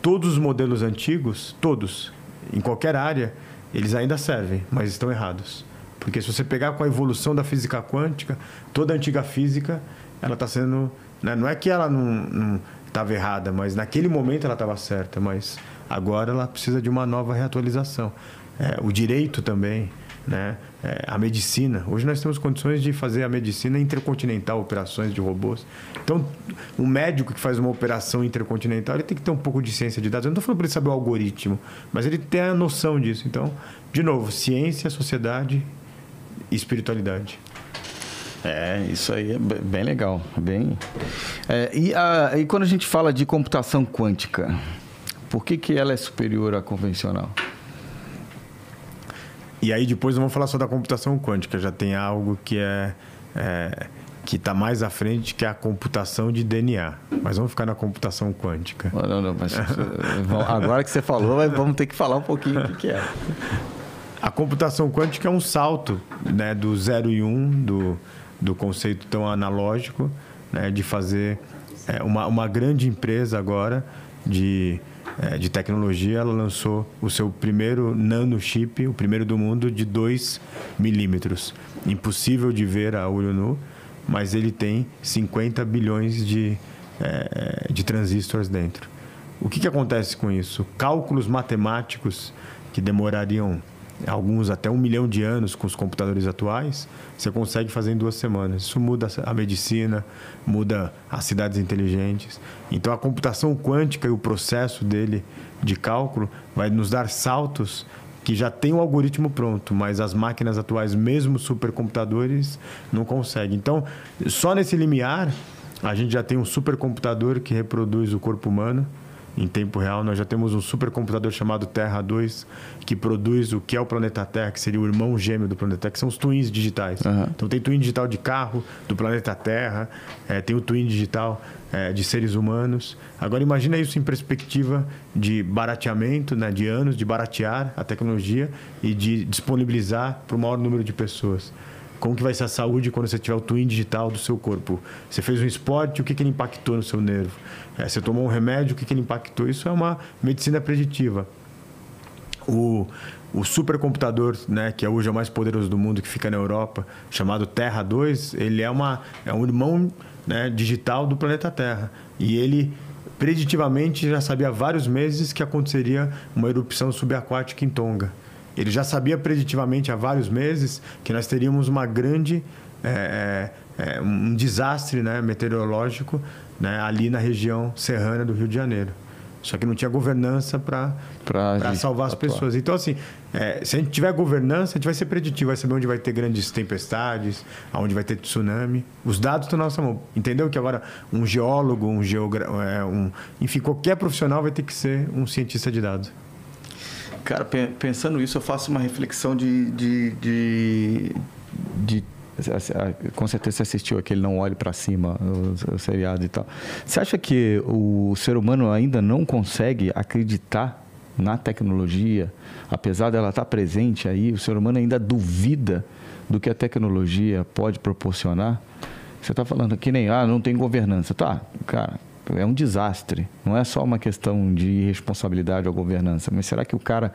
todos os modelos antigos, todos, em qualquer área, eles ainda servem, mas estão errados. Porque se você pegar com a evolução da física quântica, toda a antiga física, ela está sendo. Né? Não é que ela não estava errada, mas naquele momento ela estava certa, mas agora ela precisa de uma nova reatualização. É, o direito também né? É, a medicina. Hoje nós temos condições de fazer a medicina intercontinental, operações de robôs. Então, um médico que faz uma operação intercontinental, ele tem que ter um pouco de ciência de dados. Eu não estou falando para ele saber o algoritmo, mas ele tem a noção disso. Então, de novo, ciência, sociedade e espiritualidade. É, isso aí é bem legal. Bem... É, e, a, e quando a gente fala de computação quântica, por que, que ela é superior à convencional? E aí depois não vamos falar só da computação quântica, já tem algo que é, é que está mais à frente, que é a computação de DNA. Mas vamos ficar na computação quântica. Não, não, mas agora que você falou, vamos ter que falar um pouquinho o que é. A computação quântica é um salto né, do 0 e 1, um, do, do conceito tão analógico, né, de fazer é, uma, uma grande empresa agora de é, de tecnologia, ela lançou o seu primeiro nanochip, o primeiro do mundo, de 2 milímetros. Impossível de ver a olho nu, mas ele tem 50 bilhões de, é, de transistores dentro. O que, que acontece com isso? Cálculos matemáticos que demorariam alguns até um milhão de anos com os computadores atuais, você consegue fazer em duas semanas. Isso muda a medicina, muda as cidades inteligentes. Então a computação quântica e o processo dele de cálculo vai nos dar saltos que já tem o algoritmo pronto, mas as máquinas atuais, mesmo supercomputadores, não conseguem. Então, só nesse limiar, a gente já tem um supercomputador que reproduz o corpo humano em tempo real. Nós já temos um supercomputador chamado Terra 2, que produz o que é o planeta Terra, que seria o irmão gêmeo do planeta Terra, que são os twins digitais. Uhum. Então tem twin digital de carro do planeta Terra, é, tem o twin digital é, de seres humanos. Agora imagina isso em perspectiva de barateamento, né, de anos, de baratear a tecnologia e de disponibilizar para o maior número de pessoas como que vai ser a saúde quando você tiver o twin digital do seu corpo. Você fez um esporte, o que, que ele impactou no seu nervo? É, você tomou um remédio, o que, que ele impactou? Isso é uma medicina preditiva. O, o supercomputador, né, que é hoje o mais poderoso do mundo, que fica na Europa, chamado Terra 2, ele é, uma, é um irmão né, digital do planeta Terra. E ele preditivamente já sabia há vários meses que aconteceria uma erupção subaquática em Tonga. Ele já sabia preditivamente há vários meses que nós teríamos uma grande é, é, é, um desastre né, meteorológico né, ali na região serrana do Rio de Janeiro. Só que não tinha governança para salvar as atuar. pessoas. Então, assim, é, se a gente tiver governança, a gente vai ser preditivo, vai saber onde vai ter grandes tempestades, aonde vai ter tsunami. Os dados estão na nossa mão. Entendeu que agora um geólogo, um geógrafo, é, um, enfim, qualquer profissional vai ter que ser um cientista de dados. Cara, pensando isso, eu faço uma reflexão de, de, de, de com certeza você assistiu aquele Não Olhe para Cima, o, o seriado e tal. Você acha que o ser humano ainda não consegue acreditar na tecnologia, apesar dela estar presente aí, o ser humano ainda duvida do que a tecnologia pode proporcionar? Você está falando que nem, ah, não tem governança. Tá, cara, é um desastre. Não é só uma questão de responsabilidade ou governança, mas será que o cara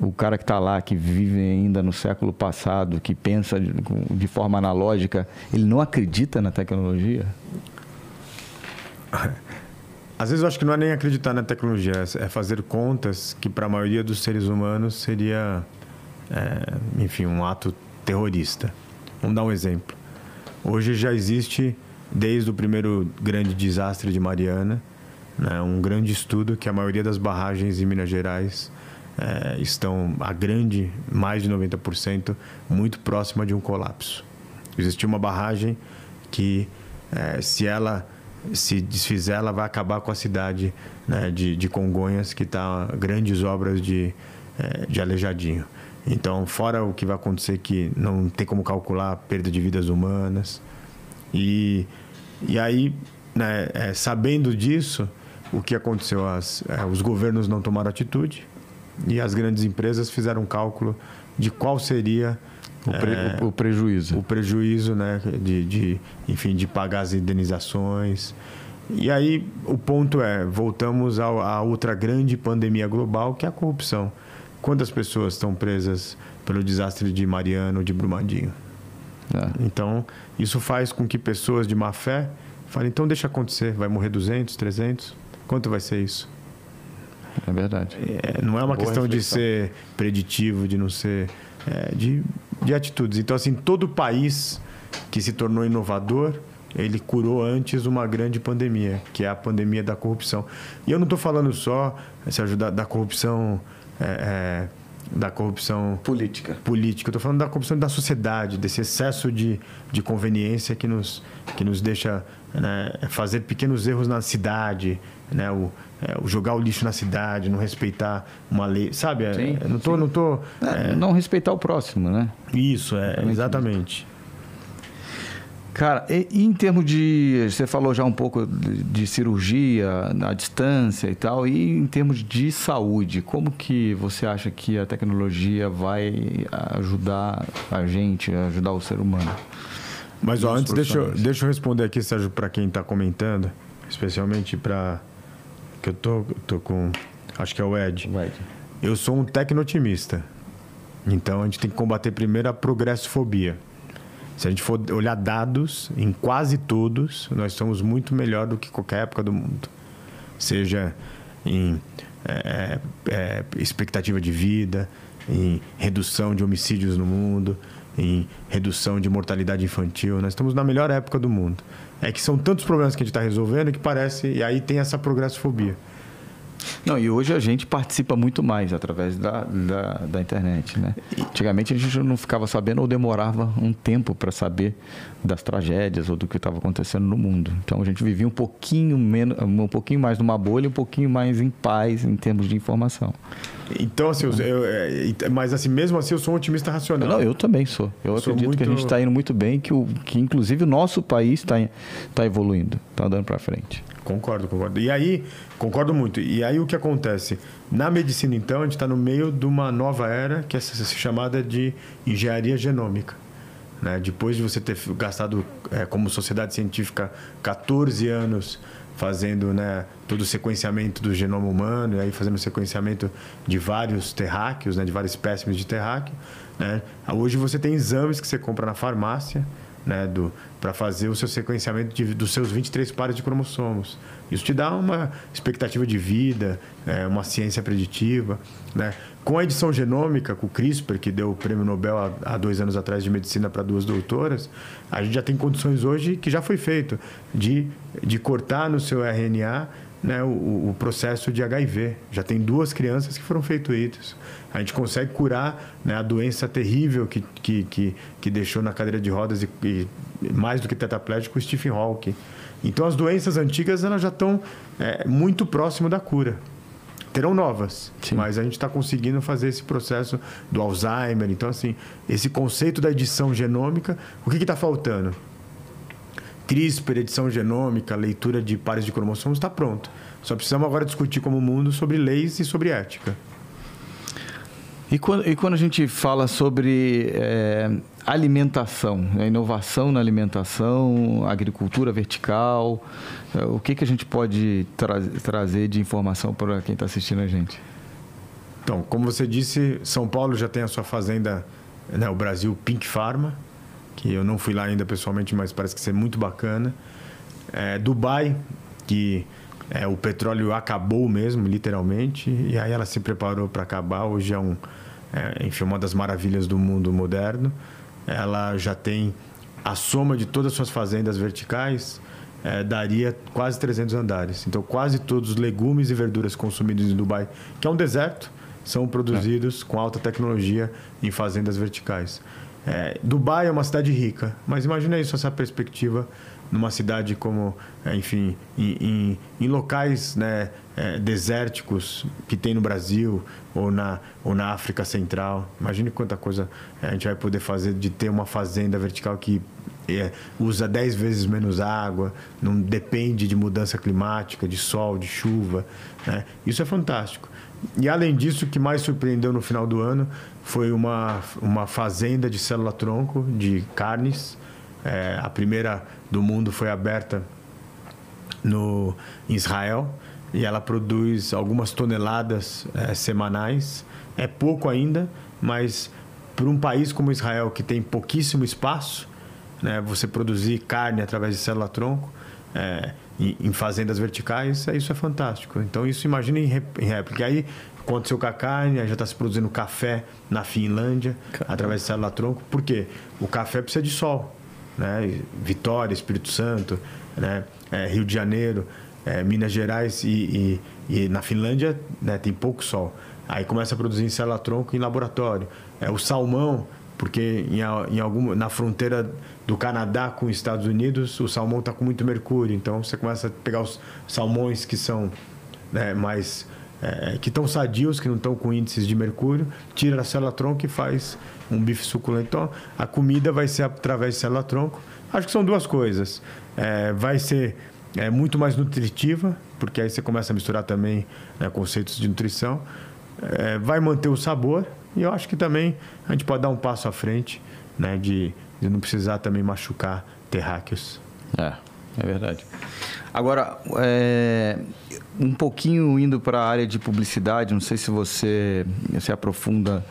o cara que está lá, que vive ainda no século passado, que pensa de, de, forma analógica, ele não acredita na tecnologia? Às vezes eu acho que não é nem acreditar na tecnologia, é fazer contas que para a maioria dos seres humanos seria, é, enfim, um ato terrorista. Vamos dar um exemplo. Hoje já existe, desde o primeiro grande desastre de Mariana, né, um grande estudo que a maioria das barragens em Minas Gerais é, estão, a grande, mais de 90%, muito próxima de um colapso. Existe uma barragem que, é, se ela se desfizer, ela vai acabar com a cidade né, de, de Congonhas, que está grandes obras de, é, de Alejadinho. Então, fora o que vai acontecer, que não tem como calcular perda de vidas humanas. E, e aí, né, é, sabendo disso, o que aconteceu? As, é, os governos não tomaram atitude, e as grandes empresas fizeram um cálculo de qual seria o, pre, é, o, o, prejuízo. O prejuízo, né? De, de, enfim, de pagar as indenizações. E aí o ponto é, voltamos à outra grande pandemia global, que é a corrupção. Quantas pessoas estão presas pelo desastre de Mariano ou de Brumadinho? É. Então, isso faz com que pessoas de má fé falem, então deixa acontecer, vai morrer 200, 300, quanto vai ser isso? É verdade. É, não é uma Boa questão reflexão. de ser preditivo, de não ser. É, de, de atitudes. Então, assim, todo país que se tornou inovador, ele curou antes uma grande pandemia, que é a pandemia da corrupção. E eu não estou falando só, Sérgio, da, da corrupção. É, é da corrupção política. Política. Eu estou falando da corrupção da sociedade, desse excesso de, de conveniência que nos, que nos deixa né, fazer pequenos erros na cidade, né, o, é, jogar o lixo na cidade, não respeitar uma lei, sabe? É, sim, não tô, sim. não tô. É, não respeitar o próximo, né? Isso, é, exatamente. Cara, e, e, em termos de. Você falou já um pouco de, de, cirurgia na distância e tal, e em termos de saúde, como que você acha que a tecnologia vai ajudar a gente, ajudar o ser humano? Mas ó, antes, deixa eu, deixa eu responder aqui, Sérgio, para quem está comentando, especialmente para que eu tô, tô com. Acho que é o Ed. o Ed. Eu sou um tecno-otimista. Então a gente tem que combater primeiro a progressofobia. Se a gente for olhar dados, em quase todos, nós somos muito melhor do que qualquer época do mundo. Seja em é, é, expectativa de vida, em redução de homicídios no mundo, em redução de mortalidade infantil. Nós estamos na melhor época do mundo. É que são tantos problemas que a gente está resolvendo que parece. E aí tem essa progressofobia. Não, e hoje a gente participa muito mais através da, da, da, internet, né? Antigamente a gente não ficava sabendo ou demorava um tempo para saber das tragédias ou do que estava acontecendo no mundo. Então a gente vivia um pouquinho menos, um pouquinho mais numa bolha, um pouquinho mais em paz em termos de informação. Então, assim, eu, eu, é, mas assim, mesmo assim eu sou um otimista racional. Não, eu também sou. Eu, eu acredito muito... que a gente está indo muito bem, que, o, que inclusive o nosso país está tá evoluindo, está andando para frente. Concordo, concordo. E aí, concordo muito. E aí o que acontece? Na medicina, então, a gente está no meio de uma nova era, que é chamada de engenharia genômica. Né? Depois de você ter gastado, é, como sociedade científica, 14 anos fazendo né, todo o sequenciamento do genoma humano, e aí fazendo o sequenciamento de vários terráqueos, né, de vários espécimes de terráqueo. Né? Hoje você tem exames que você compra na farmácia, né, para fazer o seu sequenciamento de, dos seus 23 pares de cromossomos. Isso te dá uma expectativa de vida, é, uma ciência preditiva. Né? Com a edição genômica, com o CRISPR, que deu o prêmio Nobel há, há dois anos atrás de medicina para duas doutoras, a gente já tem condições hoje, que já foi feito, de, de cortar no seu RNA né, o, o, processo de HIV. Já tem duas crianças que foram feitos isso. A gente consegue curar né, a doença terrível que, que, que, que, deixou na cadeira de rodas e, e mais do que tetraplégico o Stephen Hawking. Então as doenças antigas elas já estão é, muito próximo da cura. Terão novas, Sim. mas a gente está conseguindo fazer esse processo do Alzheimer. Então, assim, esse conceito da edição genômica, o que está faltando? CRISPR, edição genômica, leitura de pares de cromossomos, está pronto. Só precisamos agora discutir como mundo sobre leis e sobre ética. E quando, e quando a gente fala sobre é, alimentação, né? inovação na alimentação, agricultura vertical, é, o que, que a gente pode tra trazer de informação para quem está assistindo a gente? Então, como você disse, São Paulo já tem a sua fazenda, né, o Brasil Pink Pharma, que eu não fui lá ainda pessoalmente, mas parece que ser muito bacana. É, Dubai, que é, o petróleo acabou mesmo, literalmente, e aí ela se preparou para acabar. Hoje é, um, é, enfim, uma das maravilhas do mundo moderno. Ela já tem a soma de todas as suas fazendas verticais, é, daria quase 300 andares. Então, quase todos os legumes e verduras consumidos em Dubai, que é um deserto, são produzidos é. com alta tecnologia em fazendas verticais. É, Dubai é uma cidade rica, mas imagina isso, essa perspectiva numa cidade como, é, enfim, em, em, em locais né, é, desérticos que tem no Brasil ou na, ou na África Central. Imagine quanta coisa é, a gente vai poder fazer de ter uma fazenda vertical que é, usa 10 vezes menos água, não depende de mudança climática, de sol, de chuva. Né? Isso é fantástico. E além disso, o que mais surpreendeu no final do ano foi uma, uma fazenda de célula-tronco de carnes. É, a primeira do mundo foi aberta no em Israel e ela produz algumas toneladas é, semanais. É pouco ainda, mas para um país como Israel que tem pouquíssimo espaço, né, você produzir carne através de célula-tronco é, em, em, fazendas verticais, é, isso é fantástico. Então isso imagina em, em réplica. Aí aconteceu com a carne, já está se produzindo café na Finlândia, Caramba. através de célula-tronco. Por quê? O café precisa de sol. Né? Vitória, Espírito Santo, né? É, Rio de Janeiro, é, Minas Gerais e, e, e, na Finlândia né, tem pouco sol. Aí começa a produzir em célula-tronco em laboratório. É, o salmão, porque em, em algum, na fronteira do Canadá com os Estados Unidos, o salmão está com muito mercúrio. Então você começa a pegar os salmões que são né, mais é, que estão sadios, que não estão com índices de mercúrio, tira a célula-tronco e faz um bife suculento. Então, a comida vai ser através de célula-tronco. Acho que são duas coisas. É, vai ser é, muito mais nutritiva, porque aí você começa a misturar também né, conceitos de nutrição. É, vai manter o sabor e eu acho que também a gente pode dar um passo à frente né, de, de não precisar também machucar terráqueos. É, é verdade. Agora, é, um pouquinho indo para a área de publicidade, não sei se você se aprofunda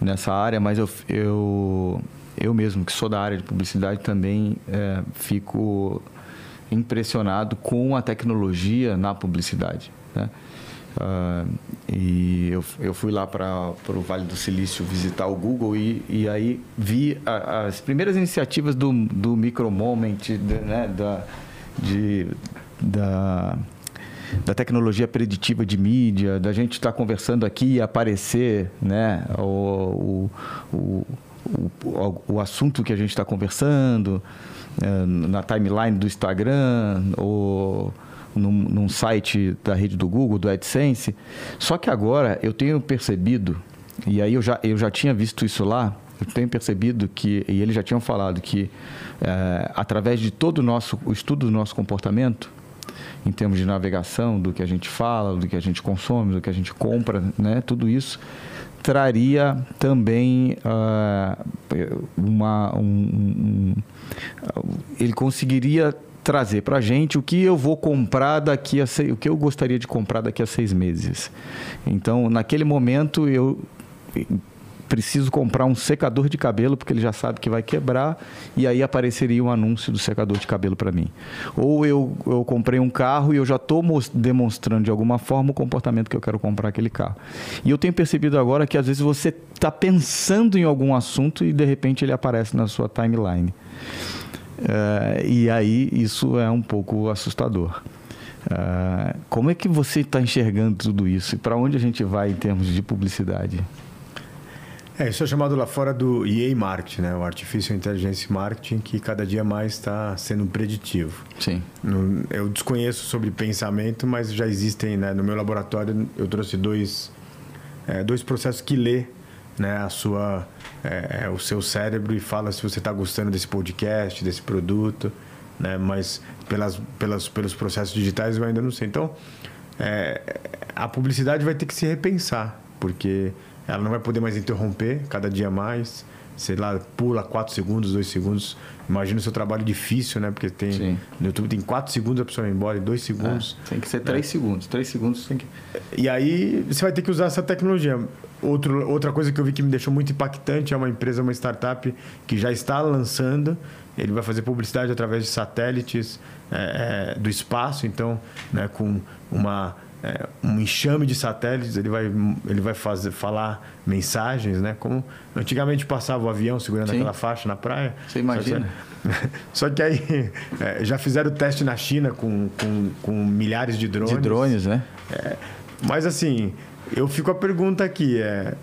nessa área, mas eu, eu, eu mesmo, que sou da área de publicidade, também é, fico impressionado com a tecnologia na publicidade. Né? Uh, e eu, eu fui lá para o Vale do Silício visitar o Google e, e aí vi a, as primeiras iniciativas do, do Micro Moment, de, né, da, de, da, da tecnologia preditiva de mídia, da gente estar tá conversando aqui e aparecer né, o, o, o, o assunto que a gente está conversando é, na timeline do Instagram ou num, num site da rede do Google, do AdSense. Só que agora eu tenho percebido, e aí eu já, eu já tinha visto isso lá, eu tenho percebido que, e eles já tinham falado que, é, através de todo o nosso o estudo do nosso comportamento, em termos de navegação, do que a gente fala, do que a gente consome, do que a gente compra, né, tudo isso traria também uh, uma, um, um, ele conseguiria trazer para a gente o que eu vou comprar daqui a seis, o que eu gostaria de comprar daqui a seis meses. Então, naquele momento eu preciso comprar um secador de cabelo porque ele já sabe que vai quebrar e aí apareceria um anúncio do secador de cabelo para mim. Ou eu, eu comprei um carro e eu já estou demonstrando de alguma forma o comportamento que eu quero comprar aquele carro. E eu tenho percebido agora que às vezes você está pensando em algum assunto e de repente ele aparece na sua timeline. É, e aí isso é um pouco assustador. Ah, como é que você está enxergando tudo isso? E para onde a gente vai em termos de publicidade? É, isso é chamado lá fora do EA Marketing, né? O Artificial Intelligence Marketing, que cada dia mais está sendo preditivo. Sim. No- eu desconheço sobre pensamento, mas já existem, né? No meu laboratório, eu trouxe dois, é, dois processos que lê né, a sua, é, o seu cérebro e fala se você está gostando desse podcast, desse produto, né? Mas pelas, pelas, pelos processos digitais eu ainda não sei. Então, é, a publicidade vai ter que se repensar, porque ela não vai poder mais interromper cada dia mais. Sei lá, pula 4 segundos, 2 segundos. Imagina o seu trabalho difícil, né? Porque tem, Sim. no YouTube tem 4 segundos a pessoa ir embora, e 2 segundos. tem que ser três segundos. Três segundos tem que. E aí você vai ter que usar essa tecnologia. Outro, outra coisa que eu vi que me deixou muito impactante é uma empresa, uma startup que já está lançando. Ele vai fazer publicidade através de satélites é, é, do espaço, então, né, com uma, é, um enxame de satélites, ele vai, ele vai fazer, falar mensagens, né? Como antigamente passava o avião segurando Sim. aquela faixa na praia. Você imagina? Só que aí é, já fizeram teste na China com, com, com milhares de drones. De drones, né? Mas assim, eu fico a pergunta aqui, é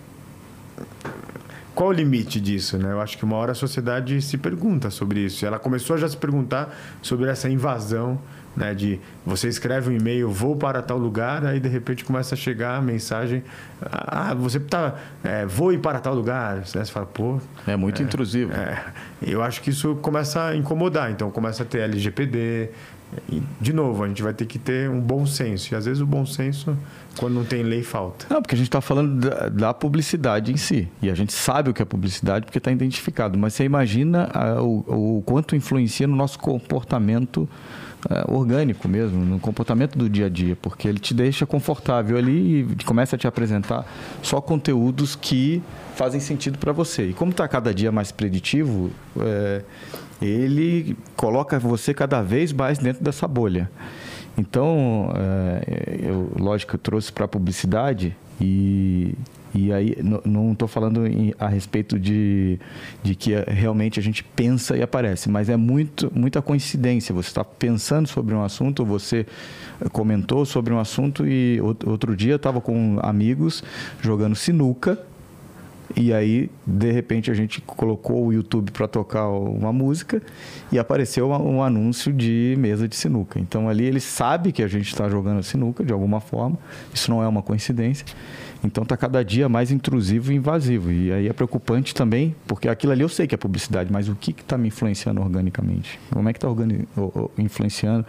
qual o limite disso, né? Eu acho que uma hora a sociedade se pergunta sobre isso. Ela começou a já se perguntar sobre essa invasão, né? De você escreve um e-mail, vou para tal lugar, aí de repente começa a chegar a mensagem, ah, você tá, é, vou ir para tal lugar. Né? Você fala, pô, É muito intrusivo. é, eu acho que isso começa a incomodar. Então começa a ter LGPD. E, de novo, a gente vai ter que ter um bom senso. E às vezes o bom senso, quando não tem lei, falta. Não, porque a gente está falando da, da publicidade em si. E a gente sabe o que é publicidade porque está identificado. Mas você imagina ah, o, o quanto influencia no nosso comportamento ah, orgânico mesmo, no comportamento do dia a dia. Porque ele te deixa confortável ali e começa a te apresentar só conteúdos que fazem sentido para você. E como está cada dia mais preditivo, é, ele coloca você cada vez mais dentro dessa bolha. Então, é, eu, lógico, eu trouxe para a publicidade e, e aí não estou falando em- a respeito de, de que é, realmente a gente pensa e aparece, mas é muito, muita coincidência. Você está pensando sobre um assunto, você comentou sobre um assunto e out- outro dia estava com amigos jogando sinuca e aí, de repente, a gente colocou o YouTube para tocar uma música e apareceu um anúncio de mesa de sinuca. Então, ali ele sabe que a gente está jogando sinuca de alguma forma. Isso não é uma coincidência. Então, está cada dia mais intrusivo e invasivo. E aí é preocupante também, porque aquilo ali eu sei que é publicidade, mas o que está me influenciando organicamente? Como é que está influenciando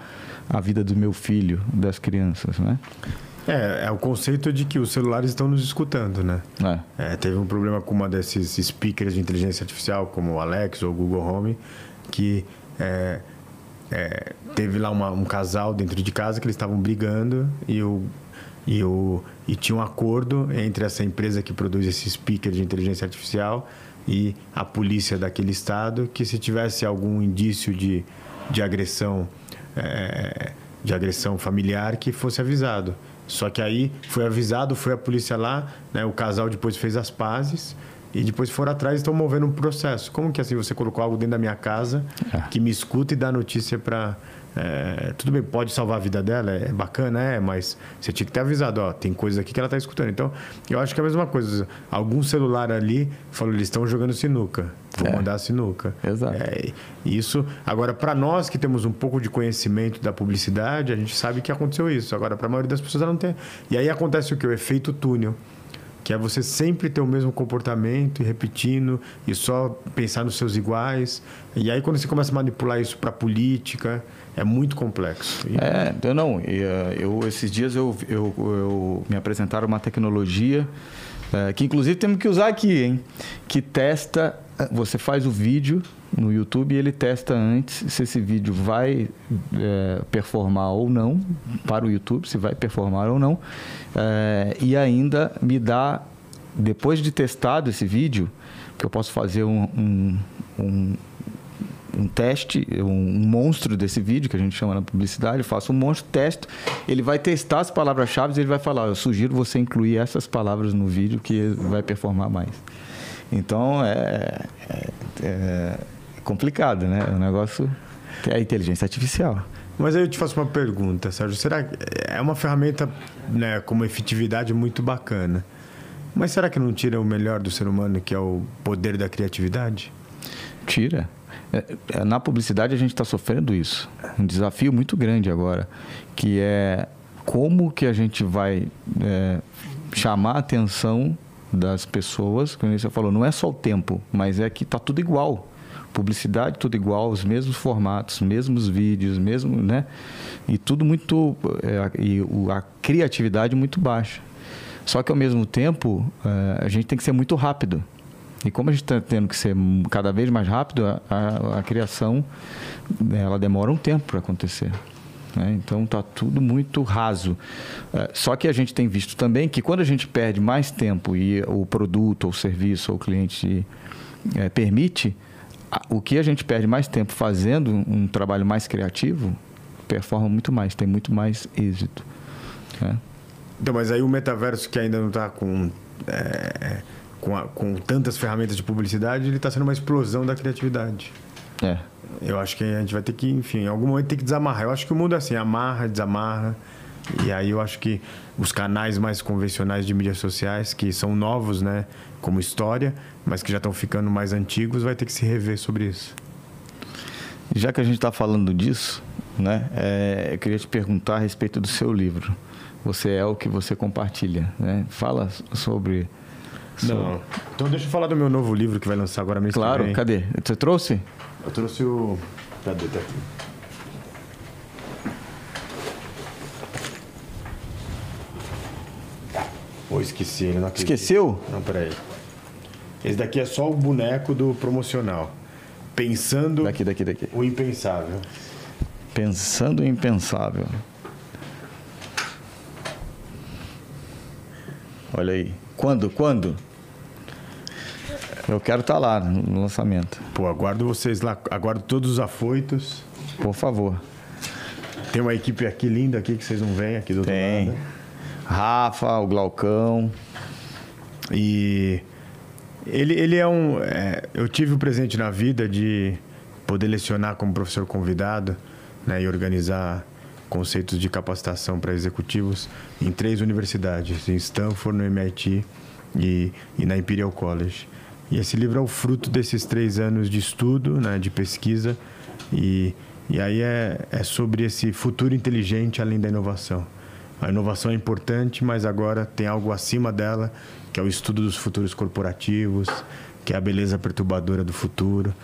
a vida do meu filho, das crianças, né? É, é o conceito de que os celulares estão nos escutando, né? É. É, teve um problema com uma desses speakers de inteligência artificial, como o Alex ou o Google Home, que é, é, teve lá uma- um casal dentro de casa que eles estavam brigando e, o, e, o, e tinha um acordo entre essa empresa que produz esse speaker de inteligência artificial e a polícia daquele estado que se tivesse algum indício de, de agressão é, de agressão familiar que fosse avisado. Só que aí foi avisado, foi a polícia lá, né? O casal depois fez as pazes e depois foram atrás e estão movendo um processo. Como que assim você colocou algo dentro da minha casa É. que me escuta e dá notícia para tudo bem, pode salvar a vida dela, é bacana, é, mas você tinha que ter avisado, ó, tem coisa aqui que ela tá escutando. Então, eu acho que é a mesma coisa. Algum celular ali falou, eles estão jogando sinuca. Vou É. mandar sinuca. Exato. É, isso. Agora, para nós que temos um pouco de conhecimento da publicidade, a gente sabe que aconteceu isso. Agora, para a maioria das pessoas, ela não tem. E aí acontece o que? O efeito túnel. Que é você sempre ter o mesmo comportamento e repetindo e só pensar nos seus iguais. E aí, quando você começa a manipular isso para política, é muito complexo. E- É, eu não. eh, Eu, esses dias eu, eu, eu me apresentaram uma tecnologia eh, que inclusive temos que usar aqui, hein? Que testa. Eh, Você faz o vídeo no YouTube e ele testa antes se esse vídeo vai eh, performar ou não para o YouTube, se vai performar ou não. Eh, e ainda me dá, depois de testado esse vídeo, que eu posso fazer um- um- um, um teste, um monstro desse vídeo, que a gente chama na publicidade, eu faço um monstro, testo, ele vai testar as palavras-chave e ele vai falar, eu sugiro você incluir essas palavras no vídeo que vai performar mais. Então, é, é- é complicado, né? É um negócio é a inteligência artificial. Mas aí eu te faço uma pergunta, Sérgio. Será que é uma ferramenta né, com uma efetividade muito bacana? Mas será que não tira o melhor do ser humano, que é o poder da criatividade? Tira. É, é, na publicidade a gente está sofrendo isso. Um desafio muito grande agora, que é como que a gente vai é, chamar a atenção das pessoas, como você falou, não é só o tempo, mas é que está tudo igual. Publicidade tudo igual, os mesmos formatos, mesmos vídeos, mesmo, né? E tudo muito é, e a criatividade muito baixa. Só que ao mesmo tempo é, a gente tem que ser muito rápido. E como a gente está tendo que ser cada vez mais rápido, a, a, a criação ela demora um tempo para acontecer. Né? Então está tudo muito raso. É, só que a gente tem visto também que quando a gente perde mais tempo e o produto, ou o serviço, ou o cliente é, permite, o que a gente perde mais tempo fazendo um trabalho mais criativo performa muito mais, tem muito mais êxito. Né? Então, mas aí o metaverso que ainda não está com, é, com, a, com tantas ferramentas de publicidade, ele está sendo uma explosão da criatividade. É. Eu acho que a gente vai ter que, enfim, em algum momento ter que desamarrar. Eu acho que o mundo é assim, amarra, desamarra. E aí eu acho que os canais mais convencionais de mídias sociais, que são novos, né, como história, mas que já estão ficando mais antigos, vai ter que se rever sobre isso. Já que a gente está falando disso, né, é, eu queria te perguntar a respeito do seu livro. Você é o que você compartilha, né? Fala sobre... Não. Então deixa eu falar do meu novo livro que vai lançar agora mês Claro, cadê? Você trouxe? Eu trouxe o. Cadê? Tá aqui. Pô, esqueci, ele não acredito. Esqueceu? Não, peraí. Esse daqui é só o boneco do promocional. Pensando Daqui, daqui, daqui. o impensável. Pensando o impensável. Olha aí. Quando? Quando? Eu quero estar lá no lançamento. Pô, aguardo vocês lá, aguardo todos os afoitos. Por favor. Tem uma equipe aqui linda aqui que vocês não veem aqui do outro Tem. lado. Rafa, o Glaucão. E ele, ele é um. é, eu tive o presente na vida de poder lecionar como professor convidado né, e organizar conceitos de capacitação para executivos em três universidades, em Stanford, no MIT e, e na Imperial College. E esse livro é o fruto desses três anos de estudo, né, de pesquisa, e, e aí é, é sobre esse futuro inteligente além da inovação. A inovação é importante, mas agora tem algo acima dela, que é o estudo dos futuros corporativos, que é a beleza perturbadora do futuro.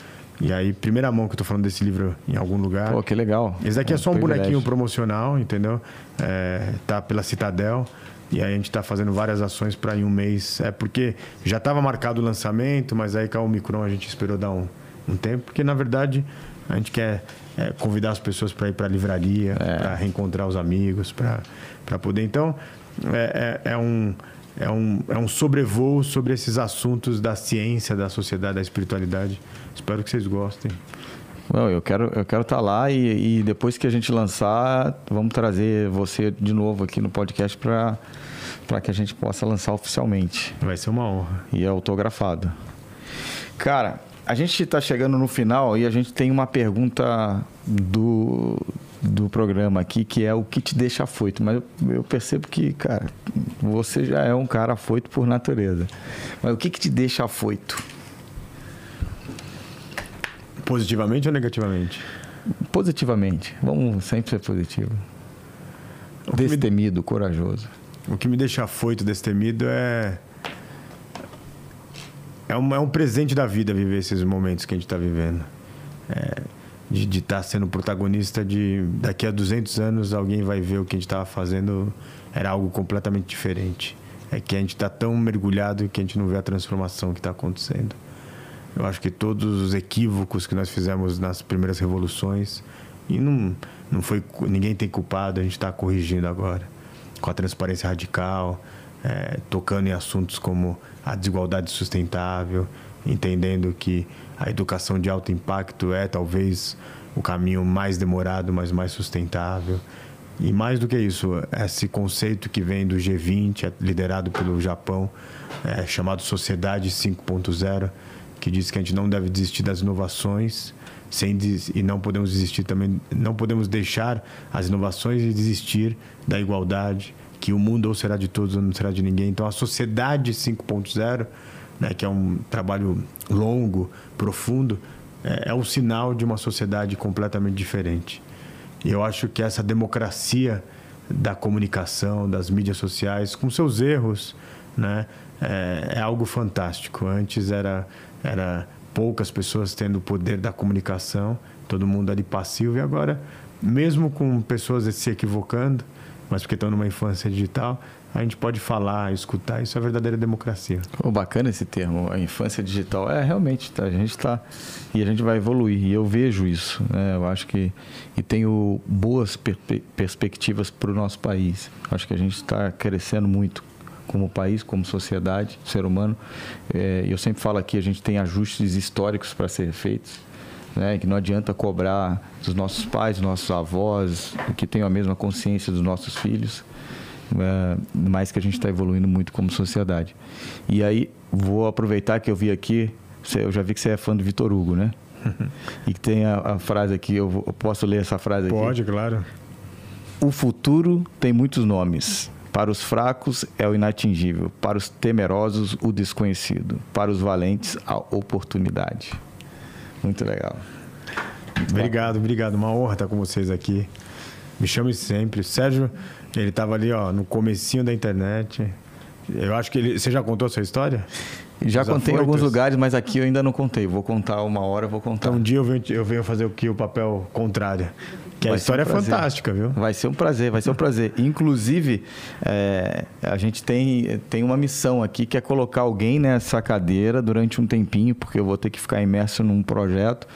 E aí, primeira mão que eu tô falando desse livro em algum lugar. Pô, que legal. Esse daqui é, só um privilégio. bonequinho promocional, entendeu? É, tá pela Citadel. E aí a gente está fazendo várias ações para em um mês. É porque já estava marcado o lançamento, mas aí com a Omicron a gente esperou dar um, um tempo. Porque, na verdade, a gente quer é, convidar as pessoas para ir para a livraria, para reencontrar os amigos, para poder. Então, é, é, é um, é, um, é um sobrevoo sobre esses assuntos da ciência, da sociedade, da espiritualidade. Espero que vocês gostem. Eu quero eu quero estar lá e, e depois que a gente lançar, vamos trazer você de novo aqui no podcast para para que a gente possa lançar oficialmente Vai ser uma honra. e autografado. Cara, a gente está chegando no final e a gente tem uma pergunta do, do programa aqui que é o que te deixa afoito. Mas eu, eu percebo que, cara, você já é um cara afoito por natureza. Mas o que, que te deixa afoito? Positivamente ou negativamente? Positivamente. Vamos sempre ser positivo. O que me- Destemido, corajoso. O que me deixa afoito, destemido é. É um, é um presente da vida viver esses momentos que a gente está vivendo. É, de estar sendo protagonista de. Daqui a 200 anos alguém vai ver o que a gente estava fazendo era algo completamente diferente. É que a gente está tão mergulhado que a gente não vê a transformação que está acontecendo. Eu acho que todos os equívocos que nós fizemos nas primeiras revoluções e não, não foi ninguém tem culpado, a gente está corrigindo agora com a transparência radical, eh, tocando em assuntos como a desigualdade sustentável, entendendo que a educação de alto impacto é talvez o caminho mais demorado, mas mais sustentável. E mais do que isso, esse conceito que vem do G20, é liderado pelo Japão, é, chamado Sociedade 5.0, que diz que a gente não deve desistir das inovações sem des... e não podemos desistir também, não podemos deixar as inovações e desistir da igualdade, que o mundo ou será de todos ou não será de ninguém. Então a sociedade 5.0, né, que é um trabalho longo, profundo, é, é um sinal de uma sociedade completamente diferente. Eu acho que essa democracia da comunicação, das mídias sociais, com seus erros, né, é, é algo fantástico. Antes era era poucas pessoas tendo o poder da comunicação, todo mundo ali passivo, e agora, mesmo com pessoas se equivocando, mas porque estão numa infância digital, a gente pode falar, escutar, isso é verdadeira democracia. Oh, bacana esse termo, a infância digital. É, realmente, tá, a gente está. E a gente vai evoluir, e eu vejo isso. Né? Eu acho que. E tenho boas per perspectivas para o nosso país. Acho que a gente está crescendo muito como país, como sociedade, ser humano. É, eu sempre falo aqui, a gente tem ajustes históricos para ser feitos. Né, que não adianta cobrar dos nossos pais, dos nossos avós, que tenham a mesma consciência dos nossos filhos, é, mas que a gente está evoluindo muito como sociedade. E aí, vou aproveitar que eu vi aqui, eu já vi que você é fã do Vitor Hugo, né? e que tem a, a frase aqui, eu, vou, eu, posso ler essa frase Pode, aqui? Pode, claro. O futuro tem muitos nomes para os fracos é o inatingível, para os temerosos o desconhecido, para os valentes a oportunidade. Muito legal. Muito obrigado, bom. obrigado. Uma honra estar com vocês aqui. Me chame sempre. Sérgio, ele estava ali, ó, no comecinho da internet. Eu acho que ele. Você já contou a sua história? Já Os contei em alguns lugares, mas aqui eu ainda não contei. Vou contar uma hora, vou contar. Então um dia eu venho, eu venho fazer o papel contrário. Que vai a história um é fantástica, viu? Vai ser um prazer, vai ser um prazer. Inclusive, é, a gente tem, tem uma missão aqui que é colocar alguém nessa cadeira durante um tempinho, porque eu vou ter que ficar imerso num projeto.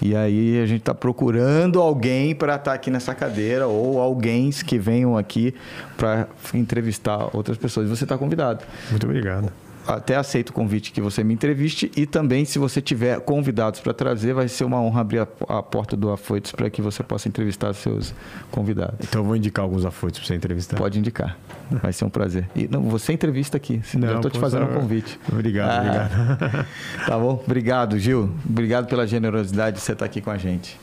E aí a gente está procurando alguém para estar tá aqui nessa cadeira ou alguém que venham aqui para entrevistar outras pessoas. Você está convidado. Muito obrigado até aceito o convite que você me entreviste e também se você tiver convidados para trazer, vai ser uma honra abrir a, a porta do Afoitos para que você possa entrevistar seus convidados. Então eu vou indicar alguns Afoitos para você entrevistar. Pode indicar. Vai ser um prazer. E não, você entrevista aqui. Não, eu estou te fazendo um convite. Obrigado, ah, obrigado. tá bom? Obrigado, Gil. Obrigado pela generosidade de você estar aqui com a gente.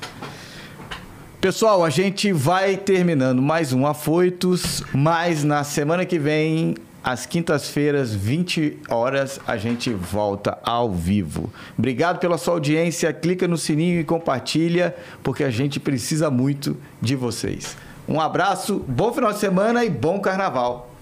Pessoal, a gente vai terminando mais um Afoitos, mas na semana que vem às quintas-feiras, 20 horas, a gente volta ao vivo. Obrigado pela sua audiência. Clica no sininho e compartilha, porque a gente precisa muito de vocês. Um abraço, bom final de semana e bom carnaval.